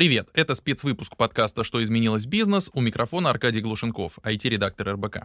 Привет, это спецвыпуск подкаста «Что изменилось бизнес?» У микрофона Аркадий Глушенков, IT-редактор РБК.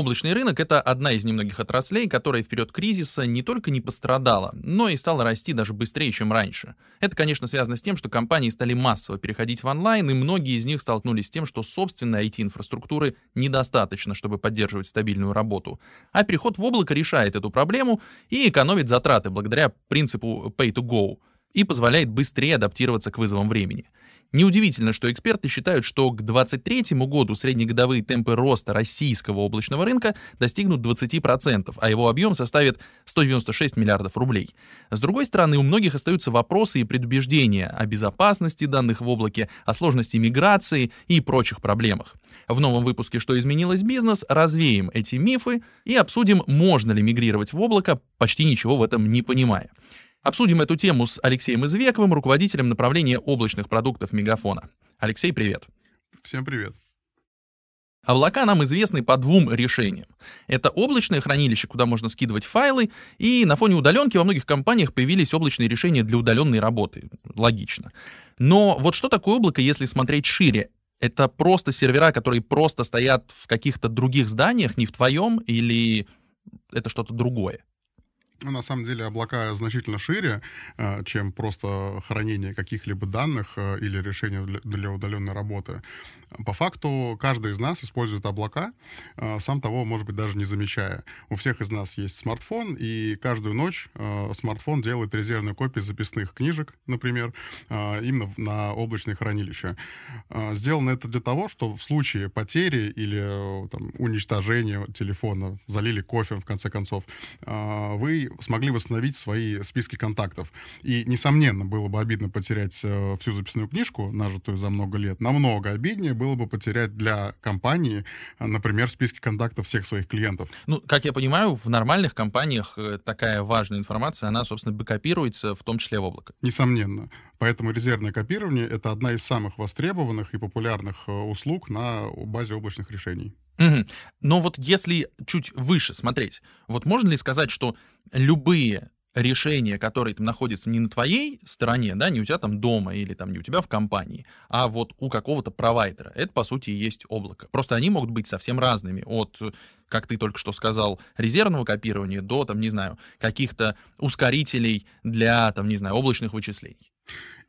Облачный рынок — это одна из немногих отраслей, которая в период кризиса не только не пострадала, но и стала расти даже быстрее, чем раньше. Это, конечно, связано с тем, что компании стали массово переходить в онлайн, и многие из них столкнулись с тем, что собственной IT-инфраструктуры недостаточно, чтобы поддерживать стабильную работу. А переход в облако решает эту проблему и экономит затраты благодаря принципу pay to go и позволяет быстрее адаптироваться к вызовам времени. Неудивительно, что эксперты считают, что к 2023 году среднегодовые темпы роста российского облачного рынка достигнут 20%, а его объем составит 196 миллиардов рублей. С другой стороны, у многих остаются вопросы и предубеждения о безопасности данных в облаке, о сложности миграции и прочих проблемах. В новом выпуске «Что изменилось бизнес» развеем эти мифы и обсудим, можно ли мигрировать в облако, почти ничего в этом не понимая. Обсудим эту тему с Алексеем Извековым, руководителем направления облачных продуктов Мегафона. Алексей, привет. Всем привет. Облака нам известны по двум решениям. Это облачное хранилище, куда можно скидывать файлы, и на фоне удаленки во многих компаниях появились облачные решения для удаленной работы. Логично. Но вот что такое облако, если смотреть шире? Это просто сервера, которые просто стоят в каких-то других зданиях, не в твоем, или это что-то другое? Ну, на самом деле облака значительно шире, э, чем просто хранение каких-либо данных э, или решения для удаленной работы. По факту каждый из нас использует облака, э, сам того, может быть, даже не замечая. У всех из нас есть смартфон, и каждую ночь смартфон делает резервные копии записных книжек, например, именно на облачные хранилища. Сделано это для того, что в случае потери или там, уничтожения телефона, залили кофе, в конце концов, вы смогли восстановить свои списки контактов. И, несомненно, было бы обидно потерять э, всю записную книжку, нажитую за много лет. Намного обиднее было бы потерять для компании, э, например, списки контактов всех своих клиентов. Ну, как я понимаю, в нормальных компаниях э, такая важная информация, она, собственно, бэкопируется, в том числе в облако. Несомненно. Поэтому резервное копирование — это одна из самых востребованных и популярных услуг на базе облачных решений. Угу. Но вот если чуть выше смотреть, вот можно ли сказать, что любые решения, которые там находятся не на твоей стороне, да, не у тебя там дома или там не у тебя в компании, а вот у какого-то провайдера. Это, по сути, и есть облако. Просто они могут быть совсем разными. От, как ты только что сказал, резервного копирования до, там, не знаю, каких-то ускорителей для, там, не знаю, облачных вычислений.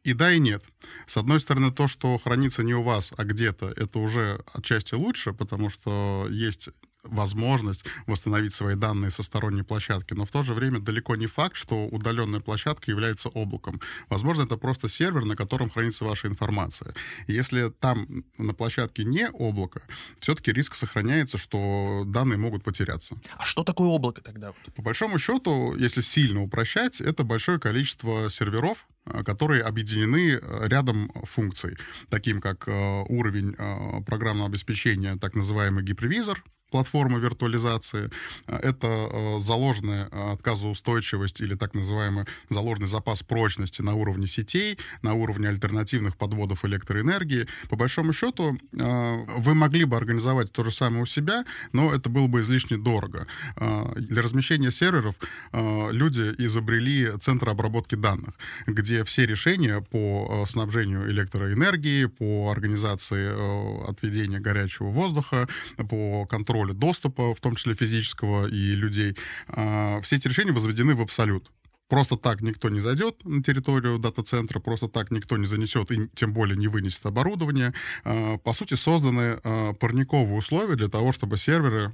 И да, и нет. С одной стороны, то, что хранится не у вас, а где-то, это уже отчасти лучше, потому что есть возможность восстановить свои данные со сторонней площадки, но в то же время далеко не факт, что удаленная площадка является облаком. Возможно, это просто сервер, на котором хранится ваша информация. Если там на площадке не облако, все-таки риск сохраняется, что данные могут потеряться. А что такое облако тогда? По большому счету, если сильно упрощать, это большое количество серверов, э, которые объединены э, рядом функций, таким как э, уровень программного обеспечения, так называемый гипервизор, платформы виртуализации. А, это э, заложенная э, отказоустойчивость или так называемый заложенный запас прочности на уровне сетей, на уровне альтернативных подводов электроэнергии. По большому счету, э, вы могли бы организовать то же самое у себя, но это было бы излишне дорого. Для размещения серверов люди изобрели центр обработки данных, где все решения по снабжению электроэнергии, по организации отведения горячего воздуха, по контролю контроля доступа, в том числе физического и людей, а, все эти решения возведены в абсолют. Просто так никто не зайдет на территорию дата-центра, просто так никто не занесет и тем более не вынесет оборудование. А, по сути, созданы а, парниковые условия для того, чтобы серверы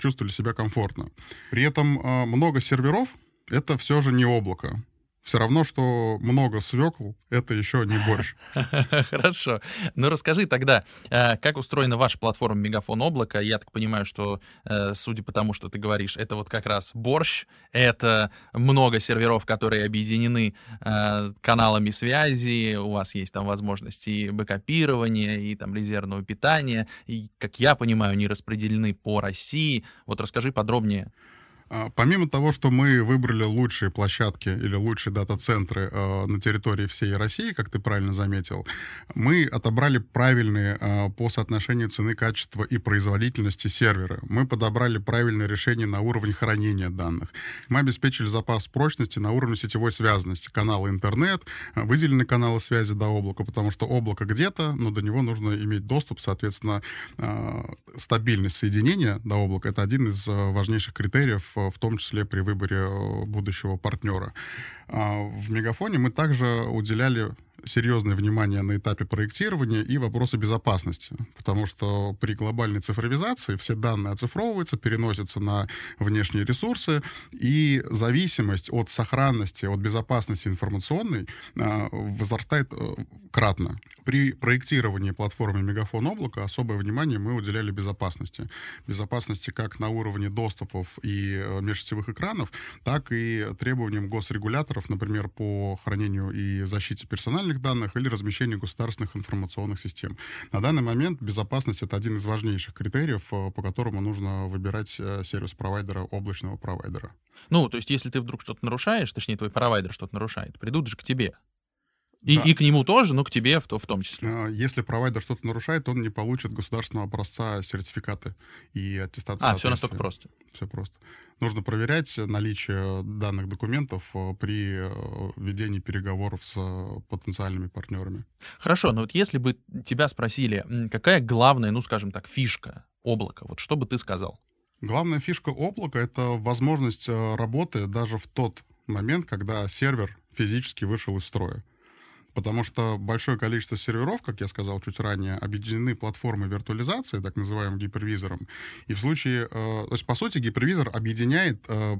чувствовали себя комфортно. При этом много серверов — это все же не облако все равно, что много свекл, это еще не борщ. Хорошо. Ну расскажи тогда, э, как устроена ваша платформа Мегафон Облако? Я так понимаю, что, э, судя по тому, что ты говоришь, это вот как раз борщ, это много серверов, которые объединены э, каналами связи, у вас есть там возможности бэкопирования, и там резервного питания, и, как я понимаю, они распределены по России. Вот расскажи подробнее. А, помимо того, что мы выбрали лучшие площадки или лучшие дата-центры э, на территории всей России, как ты правильно заметил, мы отобрали правильные э, по соотношению цены, качества и производительности серверы. Мы подобрали правильное решение на уровне хранения данных. Мы обеспечили запас прочности на уровне сетевой связанности. Каналы интернет, выделены каналы связи до облака, потому что облако где-то, но до него нужно иметь доступ, соответственно, стабильность соединения до облака — это один из важнейших критериев в том числе при выборе э, будущего партнера. А, в Мегафоне мы также уделяли серьезное внимание на этапе проектирования и вопросы безопасности, потому что при глобальной цифровизации все данные оцифровываются, переносятся на внешние ресурсы, и зависимость от сохранности, от безопасности информационной а, возрастает э, кратно. При проектировании платформы Мегафон облака особое внимание мы уделяли безопасности. Безопасности как на уровне доступов и э, межсетевых экранов, так и требованиям госрегуляторов, например, по хранению и защите персональных данных или размещению государственных информационных систем. На данный момент безопасность — это один из важнейших критериев, э, по которому нужно выбирать э, сервис-провайдера, облачного провайдера. Ну, то есть если ты вдруг что-то нарушаешь, точнее, твой провайдер что-то нарушает, придут же к тебе. И, да. и к нему тоже, но к тебе в, в том числе. А, если провайдер что-то нарушает, он не получит государственного образца сертификаты и аттестации. А, все настолько просто. Все просто. Нужно проверять наличие данных документов э, при э, ведении переговоров с э, потенциальными партнерами. Хорошо, но вот если бы тебя спросили, какая главная, ну, скажем так, фишка облака, вот что бы ты сказал? Главная фишка облака — это возможность работы даже в тот момент, когда сервер физически вышел из строя потому что большое количество серверов, как я сказал чуть ранее, объединены платформой виртуализации, так называемым гипервизором. И в случае, э, то есть, по сути, гипервизор объединяет э,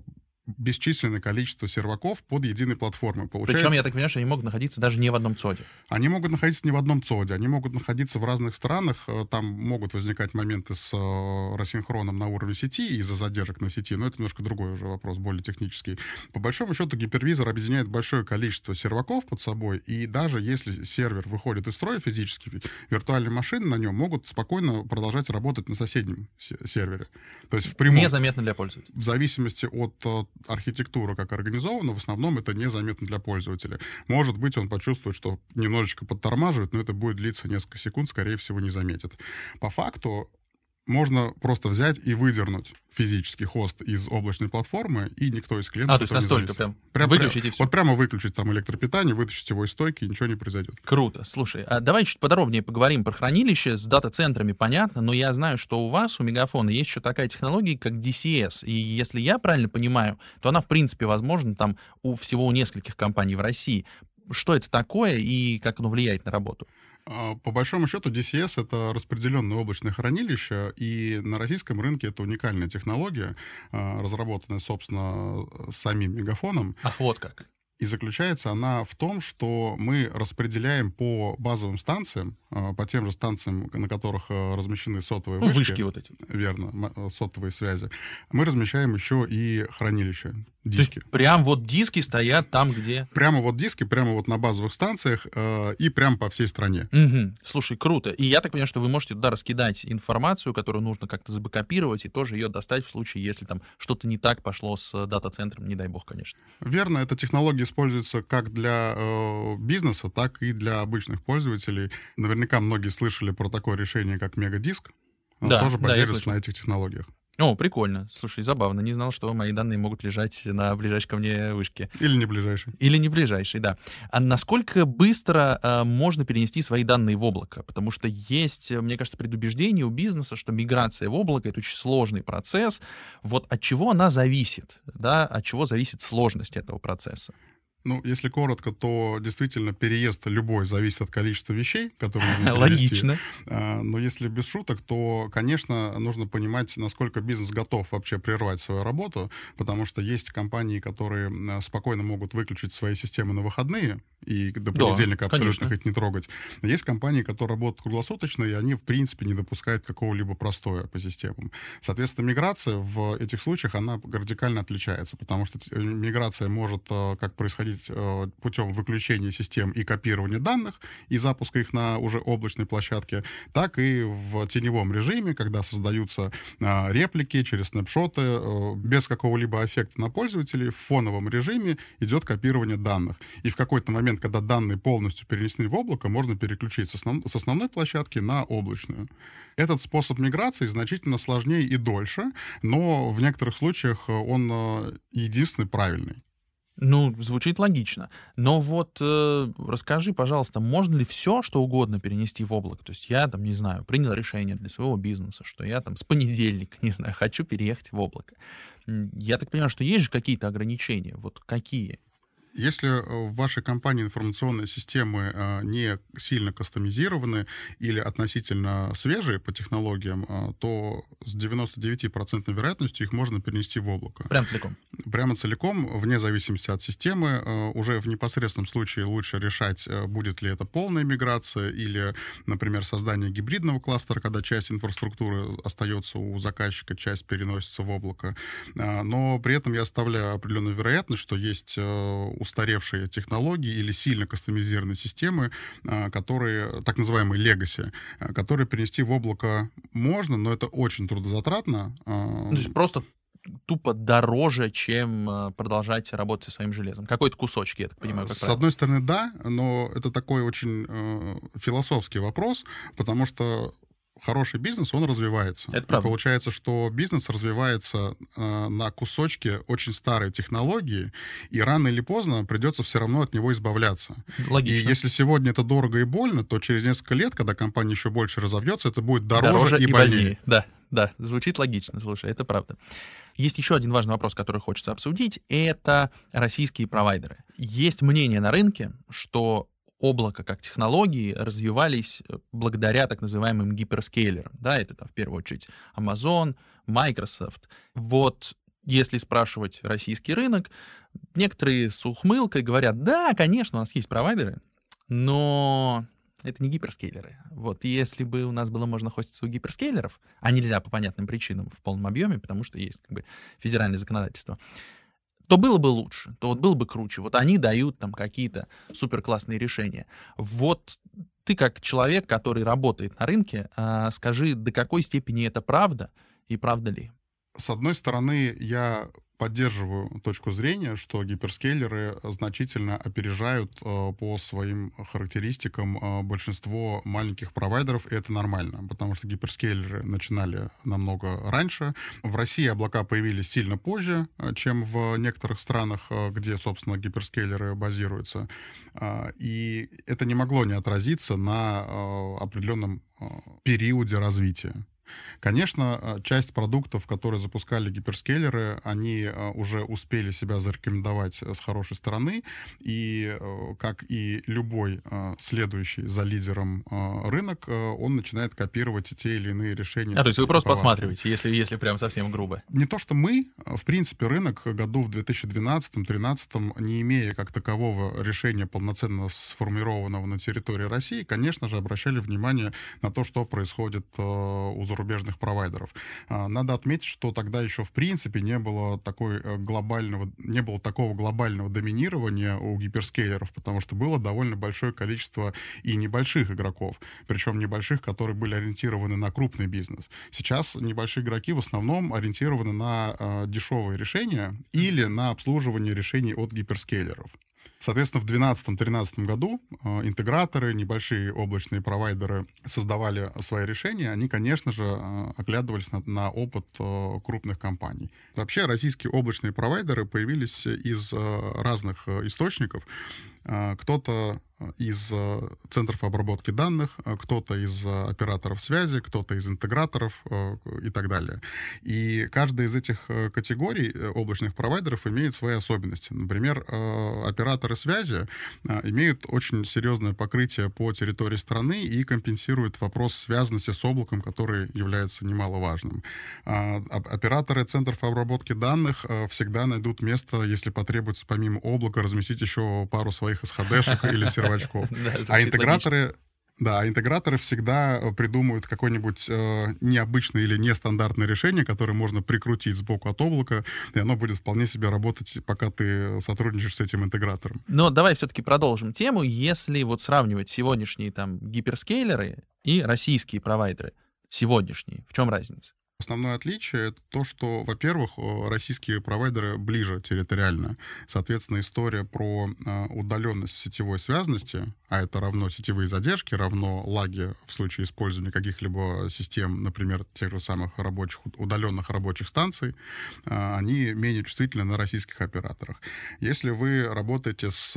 бесчисленное количество серваков под единой платформой. Получается, Причем, я так понимаю, что они могут находиться даже не в одном ЦОДе. Они могут находиться не в одном ЦОДе, они могут находиться в разных странах, э, там могут возникать моменты с э, рассинхроном на уровне сети из-за задержек на сети, но это немножко другой уже вопрос, более технический. По большому счету гипервизор объединяет большое количество серваков под собой, и даже если сервер выходит из строя физически, виртуальные машины на нем могут спокойно продолжать работать на соседнем сервере. То есть в прямом... Незаметно для пользователя. В зависимости от э, архитектура как организована, в основном это незаметно для пользователя. Может быть, он почувствует, что немножечко подтормаживает, но это будет длиться несколько секунд, скорее всего, не заметит. По факту можно просто взять и выдернуть физический хост из облачной платформы, и никто из клиентов... А, то есть настолько прям, прям выключить и все? Вот прямо выключить там электропитание, вытащить его из стойки, и ничего не произойдет. Круто. Слушай, а давай чуть подробнее поговорим про хранилище. С дата-центрами понятно, но я знаю, что у вас, у Мегафона, есть еще такая технология, как DCS. И если я правильно понимаю, то она, в принципе, возможна там у всего у нескольких компаний в России. Что это такое и как оно влияет на работу? А, по большому счету DCS — это распределенное облачное хранилище, и на российском рынке это уникальная технология, а, разработанная, собственно, самим Мегафоном. Ах, вот как. И заключается она в том, что мы распределяем по базовым станциям, а, по тем же станциям, на которых размещены сотовые вышки. Вышки вот эти. Верно, сотовые связи. Мы размещаем еще и хранилище диски. То есть прям вот диски стоят там, где... Прямо вот диски, прямо вот на базовых станциях э, и прямо по всей стране. Угу. Слушай, круто. И я так понимаю, что вы можете туда раскидать информацию, которую нужно как-то забэкопировать, и тоже ее достать в случае, если там что-то не так пошло с дата-центром, не дай бог, конечно. Верно, эта технология используется как для э, бизнеса, так и для обычных пользователей. Наверняка многие слышали про такое решение, как мегадиск. Да, тоже базируется да, на этих технологиях. О, прикольно. Слушай, забавно. Не знал, что мои данные могут лежать на ближайшей ко мне вышке. Или не ближайшей. Или не ближайшей, да. А насколько быстро э, можно перенести свои данные в облако? Потому что есть, мне кажется, предубеждение у бизнеса, что миграция в облако — это очень сложный процесс. Вот от чего она зависит? Да? От чего зависит сложность этого процесса? Ну, если коротко, то действительно переезд любой зависит от количества вещей, которые нужно Логично. А, но если без шуток, то, конечно, нужно понимать, насколько бизнес готов вообще прервать свою работу, потому что есть компании, которые спокойно могут выключить свои системы на выходные, и до понедельника да, абсолютно конечно. их не трогать. Но есть компании, которые работают круглосуточно, и они, в принципе, не допускают какого-либо простоя по системам. Соответственно, миграция в этих случаях, она радикально отличается, потому что э, миграция может э, как происходить э, путем выключения систем и копирования данных, и запуска их на уже облачной площадке, так и в теневом режиме, когда создаются реплики через снапшоты, без какого-либо эффекта на пользователей, в фоновом режиме идет копирование данных. И в какой-то момент, когда данные полностью перенесены в облако, можно переключить с, основ... с основной площадки на облачную. Этот способ миграции значительно сложнее и дольше, но в некоторых случаях он э, единственный правильный. Ну, звучит логично. Но вот э, расскажи, пожалуйста, можно ли все, что угодно перенести в облако? То есть я там, не знаю, принял решение для своего бизнеса, что я там с понедельника, не знаю, хочу переехать в облако. Я так понимаю, что есть же какие-то ограничения. Вот какие? Если э, в вашей компании информационные системы э, не сильно кастомизированы или относительно свежие по технологиям, э, то с 99% вероятностью их можно перенести в облако. Прямо целиком? Прямо целиком, вне зависимости от системы. Уже в непосредственном случае лучше решать, будет ли это полная миграция или, например, создание гибридного кластера, когда часть инфраструктуры остается у заказчика, часть переносится в облако. Но при этом я оставляю определенную вероятность, что есть устаревшие технологии или сильно кастомизированные системы, а, которые, так называемые legacy, а, которые перенести в облако можно, но это очень трудозатратно. А, То есть просто тупо дороже, чем продолжать работать со своим железом. Какой-то кусочки, я так понимаю. Как С правило. одной стороны, да, но это такой очень э, философский вопрос, потому что хороший бизнес, он развивается. Это правда. И получается, что бизнес развивается э, на кусочке очень старой технологии, и рано или поздно придется все равно от него избавляться. Логично. И если сегодня это дорого и больно, то через несколько лет, когда компания еще больше разовьется, это будет дороже, дороже и, и больнее. больнее. Да, да, звучит логично, слушай, это правда. Есть еще один важный вопрос, который хочется обсудить, это российские провайдеры. Есть мнение на рынке, что облако как технологии развивались э, благодаря так называемым гиперскейлерам. Да, это там в первую очередь Amazon, Microsoft. Вот если спрашивать российский рынок, некоторые с ухмылкой говорят, да, конечно, у нас есть провайдеры, но это не гиперскейлеры. Вот если бы у нас было можно хоститься у гиперскейлеров, а нельзя по понятным причинам в полном объеме, потому что есть как бы федеральное законодательство, то было бы лучше, то вот было бы круче. Вот они дают там какие-то супер классные решения. Вот ты как человек, который работает на рынке, а, скажи, до какой степени это правда и правда ли? С одной стороны, я поддерживаю точку зрения, что гиперскейлеры значительно опережают э, по своим характеристикам э, большинство маленьких провайдеров, и это нормально, потому что гиперскейлеры начинали намного раньше. В России облака появились сильно позже, э, чем в некоторых странах, э, где, собственно, гиперскейлеры базируются. Э, и это не могло не отразиться на определенном периоде развития. Конечно, э, часть продуктов, которые запускали гиперскейлеры, они э, уже успели себя зарекомендовать э, с хорошей стороны, и как и любой следующий за лидером рынок, он начинает копировать те или иные решения. А, то есть вы просто посматриваете, если, если прям совсем грубо? Не то, что мы, в принципе, рынок году в 2012-2013, не имея как такового решения полноценно сформированного на территории России, конечно же, обращали внимание на то, что происходит у зарубежных зарубежных провайдеров. А, надо отметить, что тогда еще в принципе не было такой э, глобального, не было такого глобального доминирования у гиперскейлеров, потому что было довольно большое количество и небольших игроков, причем небольших, которые были ориентированы на крупный бизнес. Сейчас небольшие игроки в основном ориентированы на э, дешевые решения или на обслуживание решений от гиперскейлеров. Соответственно, в 2012-2013 году э, интеграторы, небольшие облачные провайдеры создавали свои решения. Они, конечно же, э, оглядывались на, на опыт э, крупных компаний. Вообще, российские облачные провайдеры появились из разных источников. Кто-то из центров обработки данных, кто-то из операторов связи, кто-то из интеграторов и так далее. И каждая из этих категорий облачных провайдеров имеет свои особенности. Например, операторы связи имеют очень серьезное покрытие по территории страны и компенсируют вопрос связанности с облаком, который является немаловажным. Операторы центров обработки данных всегда найдут место, если потребуется помимо облака разместить еще пару своих SHD-шек или сервачков. А интеграторы да, интеграторы всегда придумают какое-нибудь э, необычное или нестандартное решение, которое можно прикрутить сбоку от облака, и оно будет вполне себе работать, пока ты сотрудничаешь с этим интегратором. Но давай все-таки продолжим тему. Если вот сравнивать сегодняшние там гиперскейлеры и российские провайдеры, сегодняшние, в чем разница? Основное отличие это то, что, во-первых, российские провайдеры ближе территориально. Соответственно, история про а, удаленность сетевой связанности, а это равно сетевые задержки, равно лаги в случае использования каких-либо систем, например, тех же самых рабочих, удаленных рабочих станций, а, они менее чувствительны на российских операторах. Если вы работаете с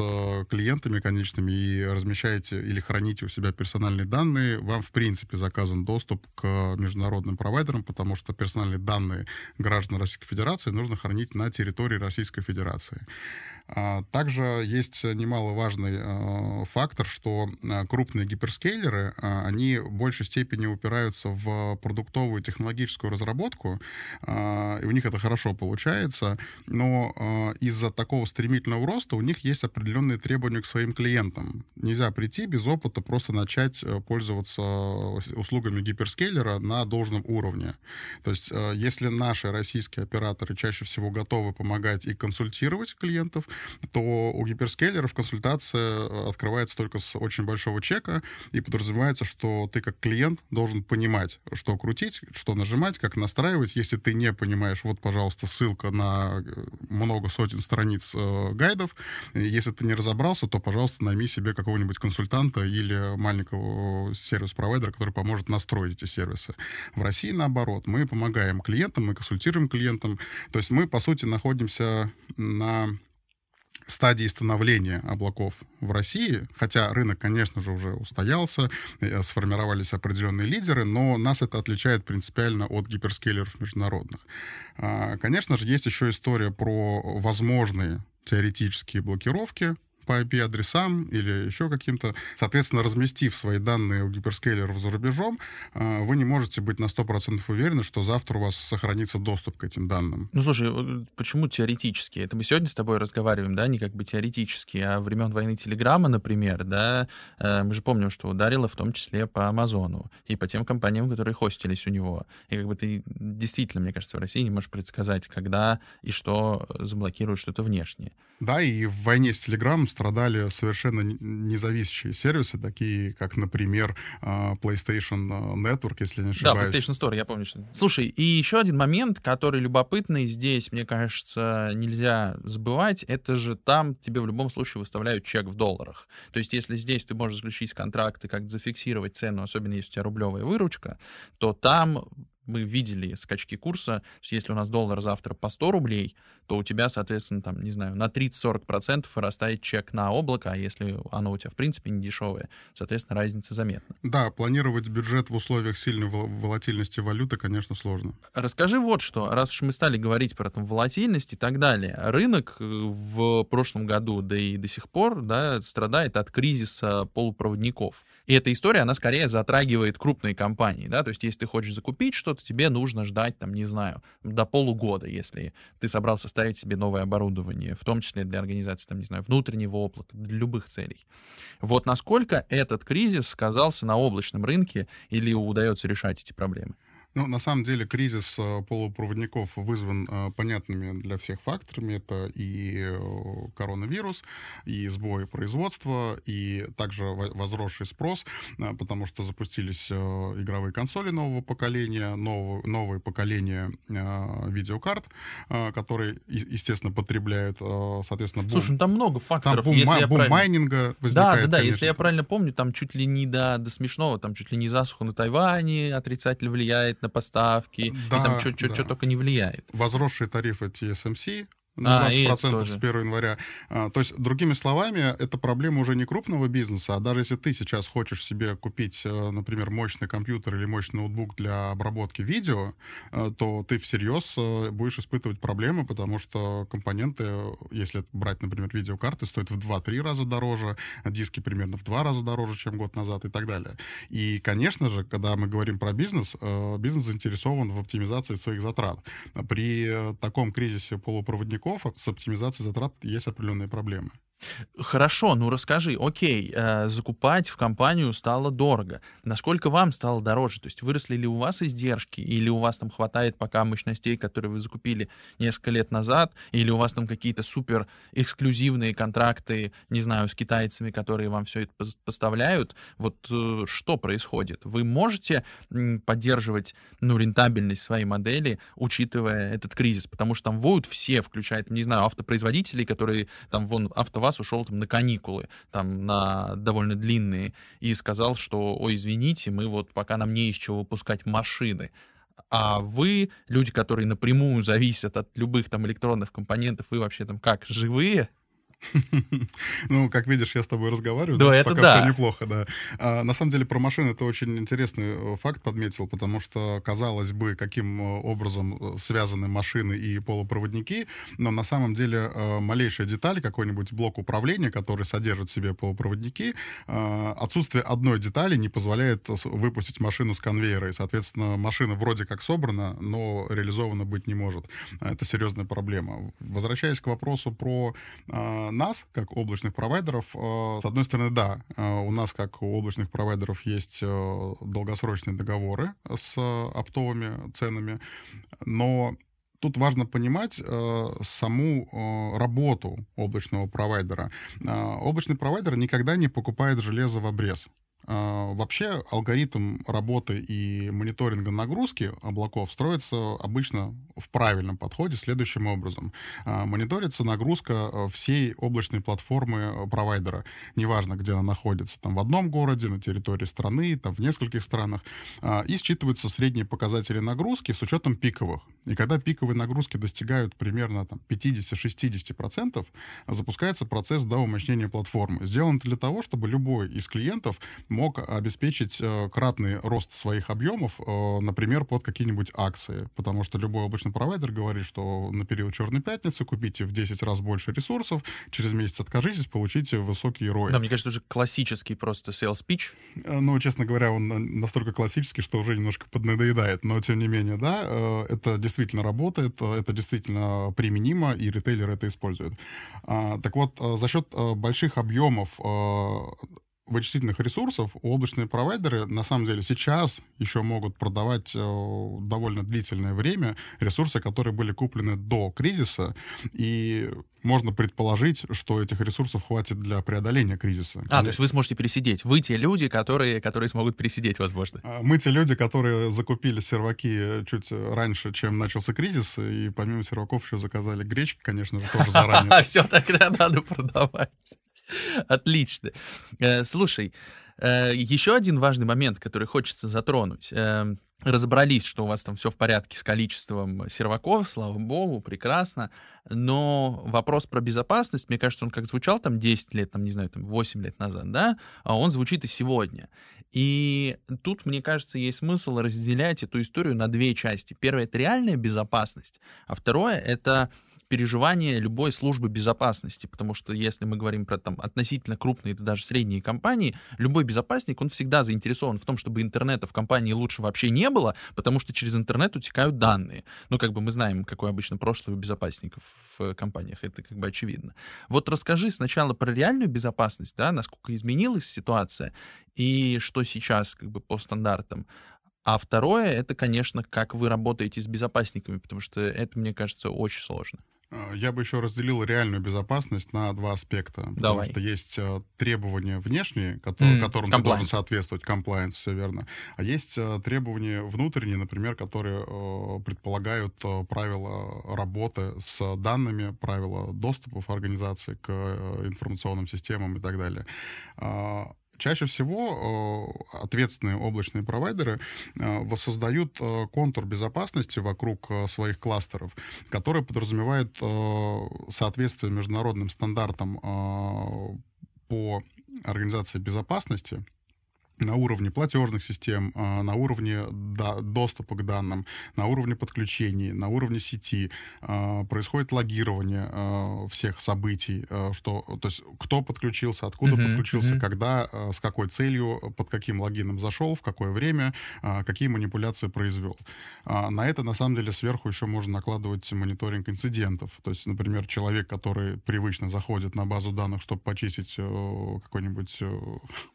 клиентами конечными и размещаете или храните у себя персональные данные, вам, в принципе, заказан доступ к международным провайдерам, потому потому что персональные данные граждан Российской Федерации нужно хранить на территории Российской Федерации. А, также есть немаловажный а, фактор, что а, крупные гиперскейлеры, они в большей степени упираются в продуктовую технологическую разработку, и у них это хорошо получается, но из-за такого стремительного роста у них есть определенные требования к своим клиентам. Нельзя прийти без опыта просто начать э, пользоваться услугами гиперскейлера на должном уровне. То есть если наши российские операторы чаще всего готовы помогать и консультировать клиентов, то у гиперскейлеров консультация э, открывается только с очень большого чека, и подразумевается, что ты как клиент должен понимать, что крутить, что нажимать, как настраивать. Если ты не понимаешь, вот, пожалуйста, ссылка на э, много сотен страниц э, гайдов. Если ты не разобрался, то, пожалуйста, найми себе какого-нибудь консультанта или маленького сервис-провайдера, который поможет настроить эти сервисы. В России, наоборот, мы помогаем клиентам, мы консультируем клиентам. То есть мы, по сути, находимся на стадии становления облаков в России, хотя рынок, конечно же, уже устоялся, э, сформировались определенные лидеры, но нас это отличает принципиально от гиперскейлеров международных. А, конечно же, есть еще история про возможные теоретические блокировки по IP-адресам или еще каким-то. Соответственно, разместив свои данные у гиперскейлеров за рубежом, а, вы не можете быть на 100% уверены, что завтра у вас сохранится доступ к этим данным. Ну, слушай, э, почему теоретически? Это мы сегодня с тобой разговариваем, да, не как бы теоретически, а времен войны Телеграма, например, да, э, мы же помним, что ударило в том числе по Амазону и по тем компаниям, которые хостились у него. И как бы ты действительно, мне кажется, в России не можешь предсказать, когда и что заблокируют что-то внешнее. Да, и в войне с Телеграмом страдали совершенно независящие сервисы, такие как, например, а, PlayStation а, Network, если не ошибаюсь. Да, PlayStation Store, я помню. Что... Слушай, и еще один момент, который любопытный здесь, мне кажется, нельзя забывать, это же там тебе в любом случае выставляют чек в долларах. То есть если здесь ты можешь заключить контракты, как зафиксировать цену, особенно если у тебя рублевая выручка, то там мы видели скачки курса, то есть если у нас доллар завтра по 100 рублей, то у тебя, соответственно, там, не знаю, на 30-40% вырастает чек на облако, а если оно у тебя, в принципе, не дешевое, соответственно, разница заметна. Да, планировать бюджет в условиях сильной волатильности валюты, конечно, сложно. Расскажи вот что, раз уж мы стали говорить про там волатильность и так далее, рынок э, в прошлом году, да и до сих пор, да, страдает от кризиса полупроводников. И эта история, она скорее затрагивает крупные компании, да, то есть если ты хочешь закупить что-то, тебе нужно ждать, там, не знаю, до полугода, если ты собрался ставить себе новое оборудование, в том числе для организации, там, не знаю, внутреннего облака, для любых целей. Вот насколько этот кризис сказался на облачном рынке или удается решать эти проблемы? Ну, на самом деле, кризис э, полупроводников вызван э, понятными для всех факторами. Это и э, коронавирус, и сбой производства, и также возросший спрос, потому что запустились игровые консоли нового поколения, нового, новое поколение видеокарт, которые, естественно, потребляют, соответственно, бум, Слушай, ну там много факторов. Там бум, если бум правильно... майнинга возникает. Да, да, да. Конечно. Если я правильно помню, там чуть ли не до, до смешного, там чуть ли не засуха на Тайване отрицательно влияет на поставки, да, и там что да. только не влияет. Возросшие тарифы TSMC на 20% а, с 1 января. А, то есть, другими словами, это проблема уже не крупного бизнеса, а даже если ты сейчас хочешь себе купить, э, например, мощный компьютер или мощный ноутбук для обработки видео, э, то ты всерьез э, будешь испытывать проблемы, потому что компоненты, если брать, например, видеокарты, стоят в 2-3 раза дороже, диски примерно в 2 раза дороже, чем год назад и так далее. И, конечно же, когда мы говорим про бизнес, бизнес заинтересован в оптимизации своих затрат. При таком кризисе полупроводников поставщиков с оптимизацией затрат есть определенные проблемы. Хорошо, ну расскажи, окей, э, закупать в компанию стало дорого. Насколько вам стало дороже? То есть выросли ли у вас издержки, или у вас там хватает пока мощностей, которые вы закупили несколько лет назад, или у вас там какие-то супер эксклюзивные контракты, не знаю, с китайцами, которые вам все это поставляют? Вот э, что происходит? Вы можете поддерживать, ну, рентабельность своей модели, учитывая этот кризис? Потому что там воют все, включая, не знаю, автопроизводителей, которые там вон АвтоВАЗ раз ушел там на каникулы, там на довольно длинные, и сказал, что, ой, извините, мы вот пока нам не из чего выпускать машины. А вы, люди, которые напрямую зависят от любых там электронных компонентов, вы вообще там как, живые? Ну, как видишь, я с тобой разговариваю, да, это пока да. все неплохо, да. А, на самом деле про машины это очень интересный э, факт подметил, потому что, казалось бы, каким э, образом э, связаны машины и полупроводники, но на самом деле малейшая деталь, какой-нибудь блок управления, который содержит в себе полупроводники, отсутствие одной детали не позволяет выпустить машину с конвейера, и, соответственно, машина вроде как собрана, но реализована быть не может. Это серьезная проблема. Возвращаясь к вопросу про нас, как облачных провайдеров, э, с одной стороны, да, э, у нас, как у облачных провайдеров, есть э, долгосрочные договоры с оптовыми ценами, но тут важно понимать э, саму э, работу облачного провайдера. Э, облачный провайдер никогда не покупает железо в обрез. А, вообще алгоритм работы и мониторинга нагрузки облаков строится обычно в правильном подходе следующим образом. А, мониторится нагрузка э, всей облачной платформы провайдера, неважно, где она находится, там в одном городе, на территории страны, там в нескольких странах, а, и считываются средние показатели нагрузки с учетом пиковых. И когда пиковые нагрузки достигают примерно там, 50-60%, запускается процесс доумощнения платформы. Сделан для того, чтобы любой из клиентов мог обеспечить э, кратный рост своих объемов, э, например, под какие-нибудь акции. Потому что любой обычный провайдер говорит, что на период Черной пятницы купите в 10 раз больше ресурсов, через месяц откажитесь, получите высокий ROI. Да, мне кажется, уже классический просто sales pitch. Э, ну, честно говоря, он настолько классический, что уже немножко поднадоедает. Но, тем не менее, да, это действительно работает, это действительно применимо, и ритейлеры это используют. А, так вот, за счет больших объемов вычислительных ресурсов облачные провайдеры на самом деле сейчас еще могут продавать э, довольно длительное время ресурсы, которые были куплены до кризиса, и можно предположить, что этих ресурсов хватит для преодоления кризиса. А, то есть вы сможете пересидеть. Вы те люди, которые, которые смогут пересидеть, возможно. А, мы те люди, которые закупили серваки чуть раньше, чем начался кризис, и помимо серваков еще заказали гречки, конечно же, тоже заранее. Все, тогда надо продавать. Отлично. Э, слушай, э, еще один важный момент, который хочется затронуть. Э, разобрались, что у вас там все в порядке с количеством серваков, слава богу, прекрасно. Но вопрос про безопасность, мне кажется, он как звучал там 10 лет, там, не знаю, там 8 лет назад, да, а он звучит и сегодня. И тут, мне кажется, есть смысл разделять эту историю на две части. Первое — это реальная безопасность, а второе — это переживание любой службы безопасности, потому что если мы говорим про там относительно крупные, это даже средние компании, любой безопасник, он всегда заинтересован в том, чтобы интернета в компании лучше вообще не было, потому что через интернет утекают данные. Ну, как бы мы знаем, какое обычно прошлое у безопасников в компаниях, это как бы очевидно. Вот расскажи сначала про реальную безопасность, да, насколько изменилась ситуация, и что сейчас как бы по стандартам. А второе, это, конечно, как вы работаете с безопасниками, потому что это, мне кажется, очень сложно. Э, я бы еще разделил реальную безопасность на два аспекта. Давай. Потому что есть э, требования внешние, которые, mm, которым compliance. ты должен соответствовать, compliance, все верно. А есть э, требования внутренние, например, которые предполагают правила работы с данными, правила доступов организации к информационным системам и так далее. Чаще всего ответственные облачные провайдеры воссоздают контур безопасности вокруг своих кластеров, который подразумевает соответствие международным стандартам по организации безопасности, на уровне платежных систем, а, на уровне доступа к данным, на уровне подключений, на уровне сети а, происходит логирование а, всех событий, что, то есть кто подключился, откуда uh-huh, подключился, uh-huh. когда, с какой целью, под каким логином зашел, в какое время, какие манипуляции произвел. На это, на самом деле, сверху еще можно накладывать мониторинг инцидентов. То есть, например, человек, который привычно заходит на базу данных, чтобы почистить э, какую-нибудь э,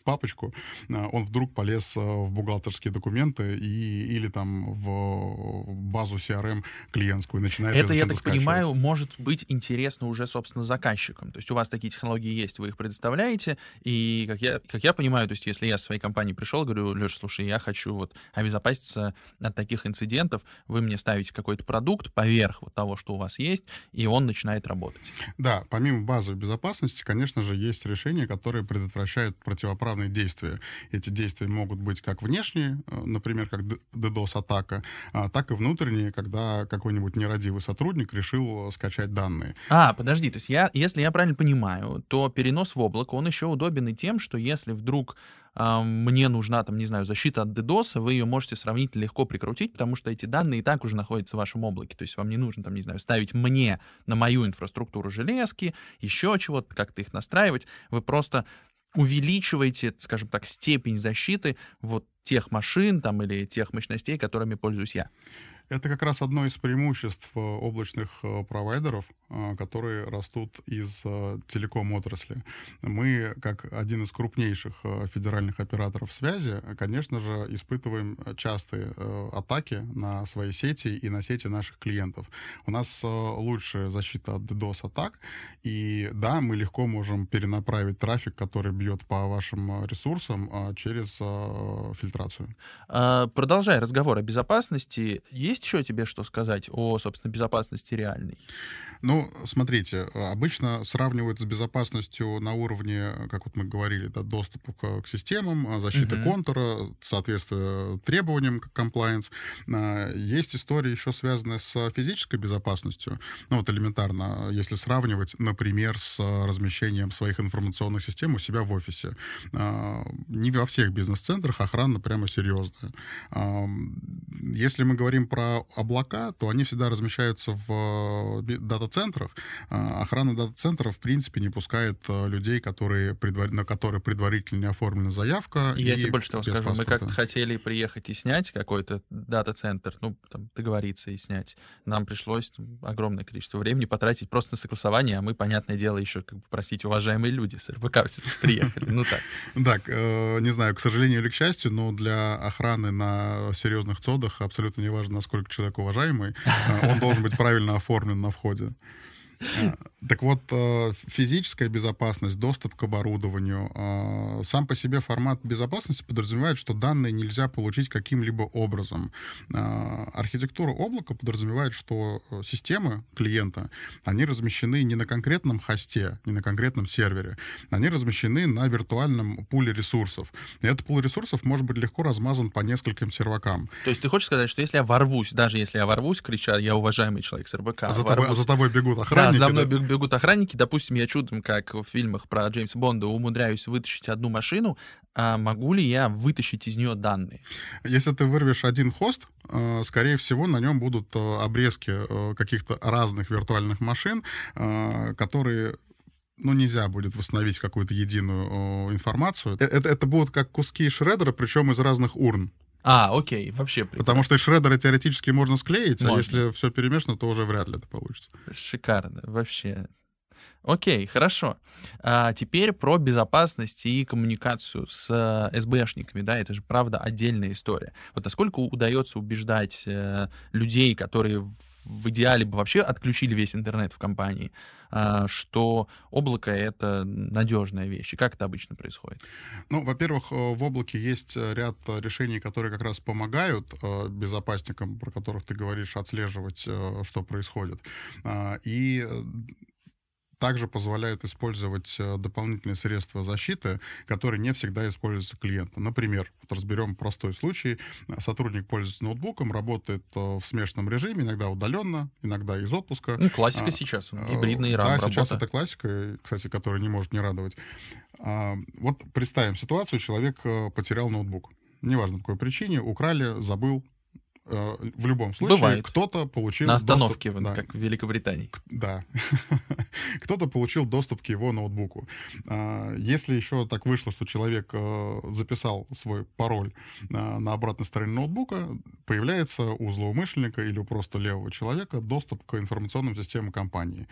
папочку, он вдруг полез э, в бухгалтерские документы и, или там в базу CRM клиентскую, начинает это, я так понимаю, может быть интересно уже, собственно, заказчикам. То есть у вас такие технологии есть, вы их предоставляете, и, как я, как я понимаю, то есть если я с своей компанией пришел, говорю, Леша, слушай, я хочу вот обезопаситься от таких инцидентов, вы мне ставите какой-то продукт поверх вот того, что у вас есть, и он начинает работать. Да, помимо базовой безопасности, конечно же, есть решения, которые предотвращают противоправные действия. И эти действия могут быть как внешние, э, например, как DDoS-атака, а, так и внутренние, когда какой-нибудь нерадивый сотрудник решил скачать данные. А, подожди, то есть я, если я правильно понимаю, то перенос в облако, он еще удобен и тем, что если вдруг э, мне нужна, там, не знаю, защита от DDoS, вы ее можете сравнительно легко прикрутить, потому что эти данные и так уже находятся в вашем облаке. То есть вам не нужно, там, не знаю, ставить мне на мою инфраструктуру железки, еще чего-то, как-то их настраивать. Вы просто увеличиваете, скажем так, степень защиты вот тех машин там или тех мощностей, которыми пользуюсь я. Это как раз одно из преимуществ э, облачных э, провайдеров, э, которые растут из телеком-отрасли. Мы, как один из крупнейших федеральных операторов связи, конечно же, испытываем частые атаки на свои сети и на сети наших клиентов. У нас лучшая защита от DDoS-атак, и да, мы легко можем перенаправить трафик, который бьет по вашим ресурсам через фильтрацию. А, продолжая разговор о безопасности, есть есть еще тебе что сказать о, собственно, безопасности реальной? Ну, смотрите, обычно сравнивают с безопасностью на уровне, как вот мы говорили, да, доступа к, к системам, защиты uh-huh. контура, соответствие требованиям как compliance. А, есть история еще связанная с физической безопасностью. Ну, вот элементарно, если сравнивать, например, с размещением своих информационных систем у себя в офисе. А, не во всех бизнес-центрах охрана прямо серьезная. А, если мы говорим про облака, то они всегда размещаются в дата дата-центрах, а, охрана дата-центров, в принципе, не пускает а, людей, которые предвар... на которые предварительно не оформлена заявка. И я тебе больше того скажу, паспорта. мы как-то хотели приехать и снять какой-то дата-центр, ну, там, договориться и снять. Нам пришлось там, огромное количество времени потратить просто на согласование, а мы, понятное дело, еще, как бы, простите, уважаемые люди с РБК все-таки приехали. Ну так. Так, э, не знаю, к сожалению или к счастью, но для охраны на серьезных цодах абсолютно не важно, насколько человек уважаемый, э, он должен быть правильно оформлен на входе. Э, так вот, э, физическая безопасность, доступ к оборудованию, э, сам по себе формат безопасности подразумевает, что данные нельзя получить каким-либо образом. Архитектура облака подразумевает, что системы клиента, они размещены не на конкретном хосте, не на конкретном сервере, они размещены на виртуальном пуле ресурсов. И этот пул ресурсов может быть легко размазан по нескольким сервакам. То есть ты хочешь сказать, что если я ворвусь, даже если я ворвусь, крича, я уважаемый человек с РБК, а за, ворвусь, тобой, а за тобой бегут охранники. Да, за мной да? бегут охранники. Допустим, я чудом, как в фильмах про Джеймса Бонда, умудряюсь вытащить одну машину, а могу ли я вытащить из нее данные? Если ты вырвешь один хост, э, скорее всего, на нем будут э, обрезки э, каких-то разных виртуальных машин, которые ну, нельзя будет восстановить какую-то единую информацию. Это, это будут как куски шредера, причем из разных урн. А, окей, вообще прекрасно. Потому что шредеры теоретически можно склеить, а можно. а если все перемешано, то уже вряд ли это получится. Шикарно, вообще. Окей, хорошо. А теперь про безопасность и коммуникацию с э, СБшниками, да, это же правда отдельная история. Вот насколько удается убеждать э, людей, которые в идеале бы вообще отключили весь интернет в компании, э, что облако — это надежная вещь. И как это обычно происходит? Ну, во-первых, э, в облаке есть ряд решений, которые как раз помогают э, безопасникам, про которых ты говоришь, отслеживать, э, что происходит. Э, и также позволяют использовать э, дополнительные средства защиты, которые не всегда используются клиентом. Например, вот разберем простой случай. Сотрудник пользуется ноутбуком, работает э, в смешанном режиме, иногда удаленно, иногда из отпуска. Ну, классика а, сейчас, гибридный рам Да, работа. сейчас это классика, кстати, которая не может не радовать. А, вот представим ситуацию, человек потерял ноутбук. Неважно, по какой причине, украли, забыл, Э, в любом случае кто-то получил... На остановке, доступ, да, как в Великобритании. Да. кто-то получил доступ к его ноутбуку. А, если еще так вышло, что человек э, записал свой пароль на обратной стороне ноутбука, появляется у злоумышленника или у просто левого человека доступ к информационным системам компании.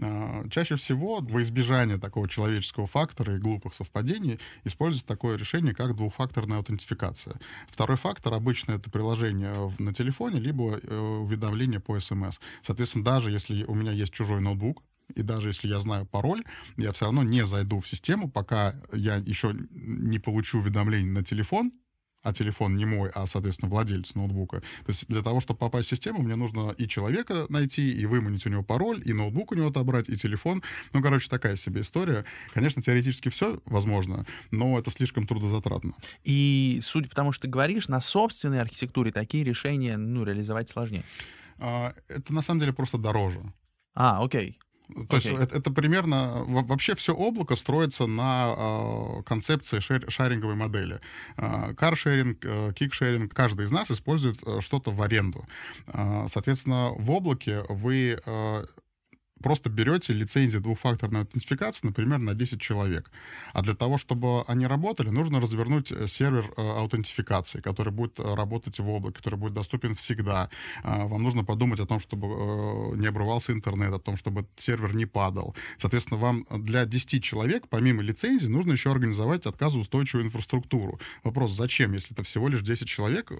А, чаще всего во избежание такого человеческого фактора и глупых совпадений используется такое решение, как двухфакторная аутентификация. Второй фактор обычно это приложение в на телефоне, либо э, уведомление по смс. Соответственно, даже если у меня есть чужой ноутбук, и даже если я знаю пароль, я все равно не зайду в систему, пока я еще не получу уведомление на телефон, а телефон не мой, а, соответственно, владелец ноутбука. То есть для того, чтобы попасть в систему, мне нужно и человека найти, и выманить у него пароль, и ноутбук у него отобрать, и телефон. Ну, короче, такая себе история. Конечно, теоретически все возможно, но это слишком трудозатратно. И, судя по тому, что ты говоришь, на собственной архитектуре такие решения, ну, реализовать сложнее. А, это, на самом деле, просто дороже. А, окей. То okay. есть это, это примерно... Вообще все облако строится на э, концепции шер, шаринговой модели. Э, каршеринг, э, кикшеринг. Каждый из нас использует э, что-то в аренду. Э, соответственно, в облаке вы э, просто берете лицензии двухфакторной аутентификации, например, на 10 человек. А для того, чтобы они работали, нужно развернуть э, сервер э, аутентификации, который будет э, работать в облаке, который будет доступен всегда. А, вам нужно подумать о том, чтобы не обрывался интернет, о том, чтобы сервер не падал. Соответственно, вам для 10 человек, помимо лицензии, нужно еще организовать отказоустойчивую инфраструктуру. Вопрос, зачем, если это всего лишь 10 человек,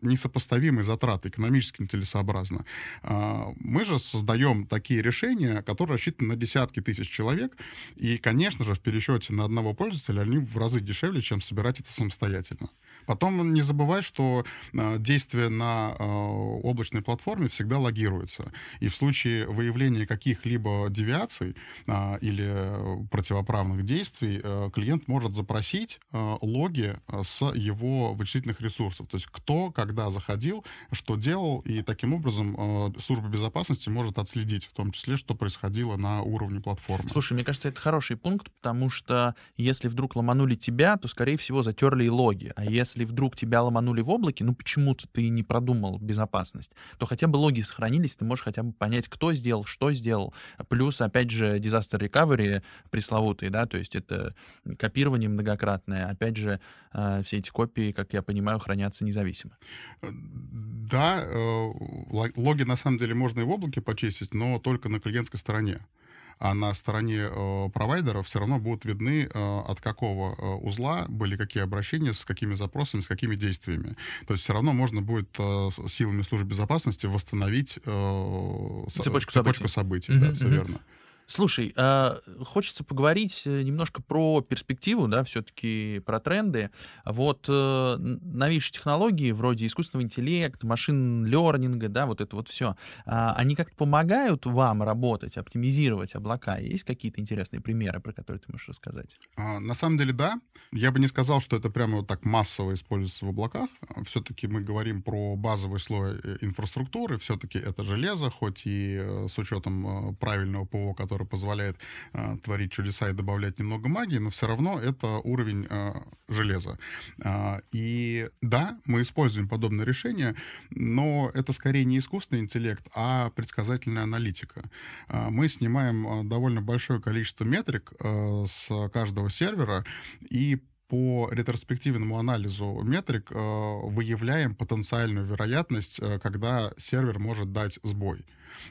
несопоставимые затраты, экономически нецелесообразно. А, мы же создаем такие решения, приложения, которые рассчитаны на десятки тысяч человек. И, конечно же, в пересчете на одного пользователя они в разы дешевле, чем собирать это самостоятельно. Потом не забывай, что э, действие на э, облачной платформе всегда логируется. И в случае выявления каких-либо девиаций э, или противоправных действий клиент может запросить логи с его вычислительных ресурсов. То есть кто, когда заходил, что делал, и таким образом служба безопасности может отследить в том числе, что происходило на уровне платформы. Слушай, мне кажется, это хороший пункт, потому что если вдруг ломанули тебя, то, скорее всего, затерли и логи. А если если вдруг тебя ломанули в облаке, ну почему-то ты не продумал безопасность, то хотя бы логи сохранились, ты можешь хотя бы понять, кто сделал, что сделал. Плюс, опять же, disaster recovery пресловутый, да, то есть это копирование многократное. Опять же, э, все эти копии, как я понимаю, хранятся независимо. Да, э, логи на самом деле можно и в облаке почистить, но только на клиентской стороне а на стороне э, провайдера все равно будут видны, э, от какого э, узла были какие обращения, с какими запросами, с какими действиями. То есть все равно можно будет э, силами службы безопасности восстановить э, цепочку, цепочку событий. событий да, все верно. Слушай, а, хочется поговорить э, немножко про перспективу, да, все-таки про тренды. Вот э, новейшие технологии вроде искусственного интеллекта, машин лернинга, да, вот это вот все, а, они как-то помогают вам работать, оптимизировать облака? Есть какие-то интересные примеры, про которые ты можешь рассказать? А, на самом деле, да. Я бы не сказал, что это прямо вот так массово используется в облаках. Все-таки мы говорим про базовый слой э, инфраструктуры, все-таки это железо, хоть и с учетом правильного ПО, который который позволяет э, творить чудеса и добавлять немного магии, но все равно это уровень э, железа. Э, и да, мы используем подобные решения, но это скорее не искусственный интеллект, а предсказательная аналитика. Э, мы снимаем э, довольно большое количество метрик э, с каждого сервера и по ретроспективному анализу метрик э, выявляем потенциальную вероятность, э, когда сервер может дать сбой.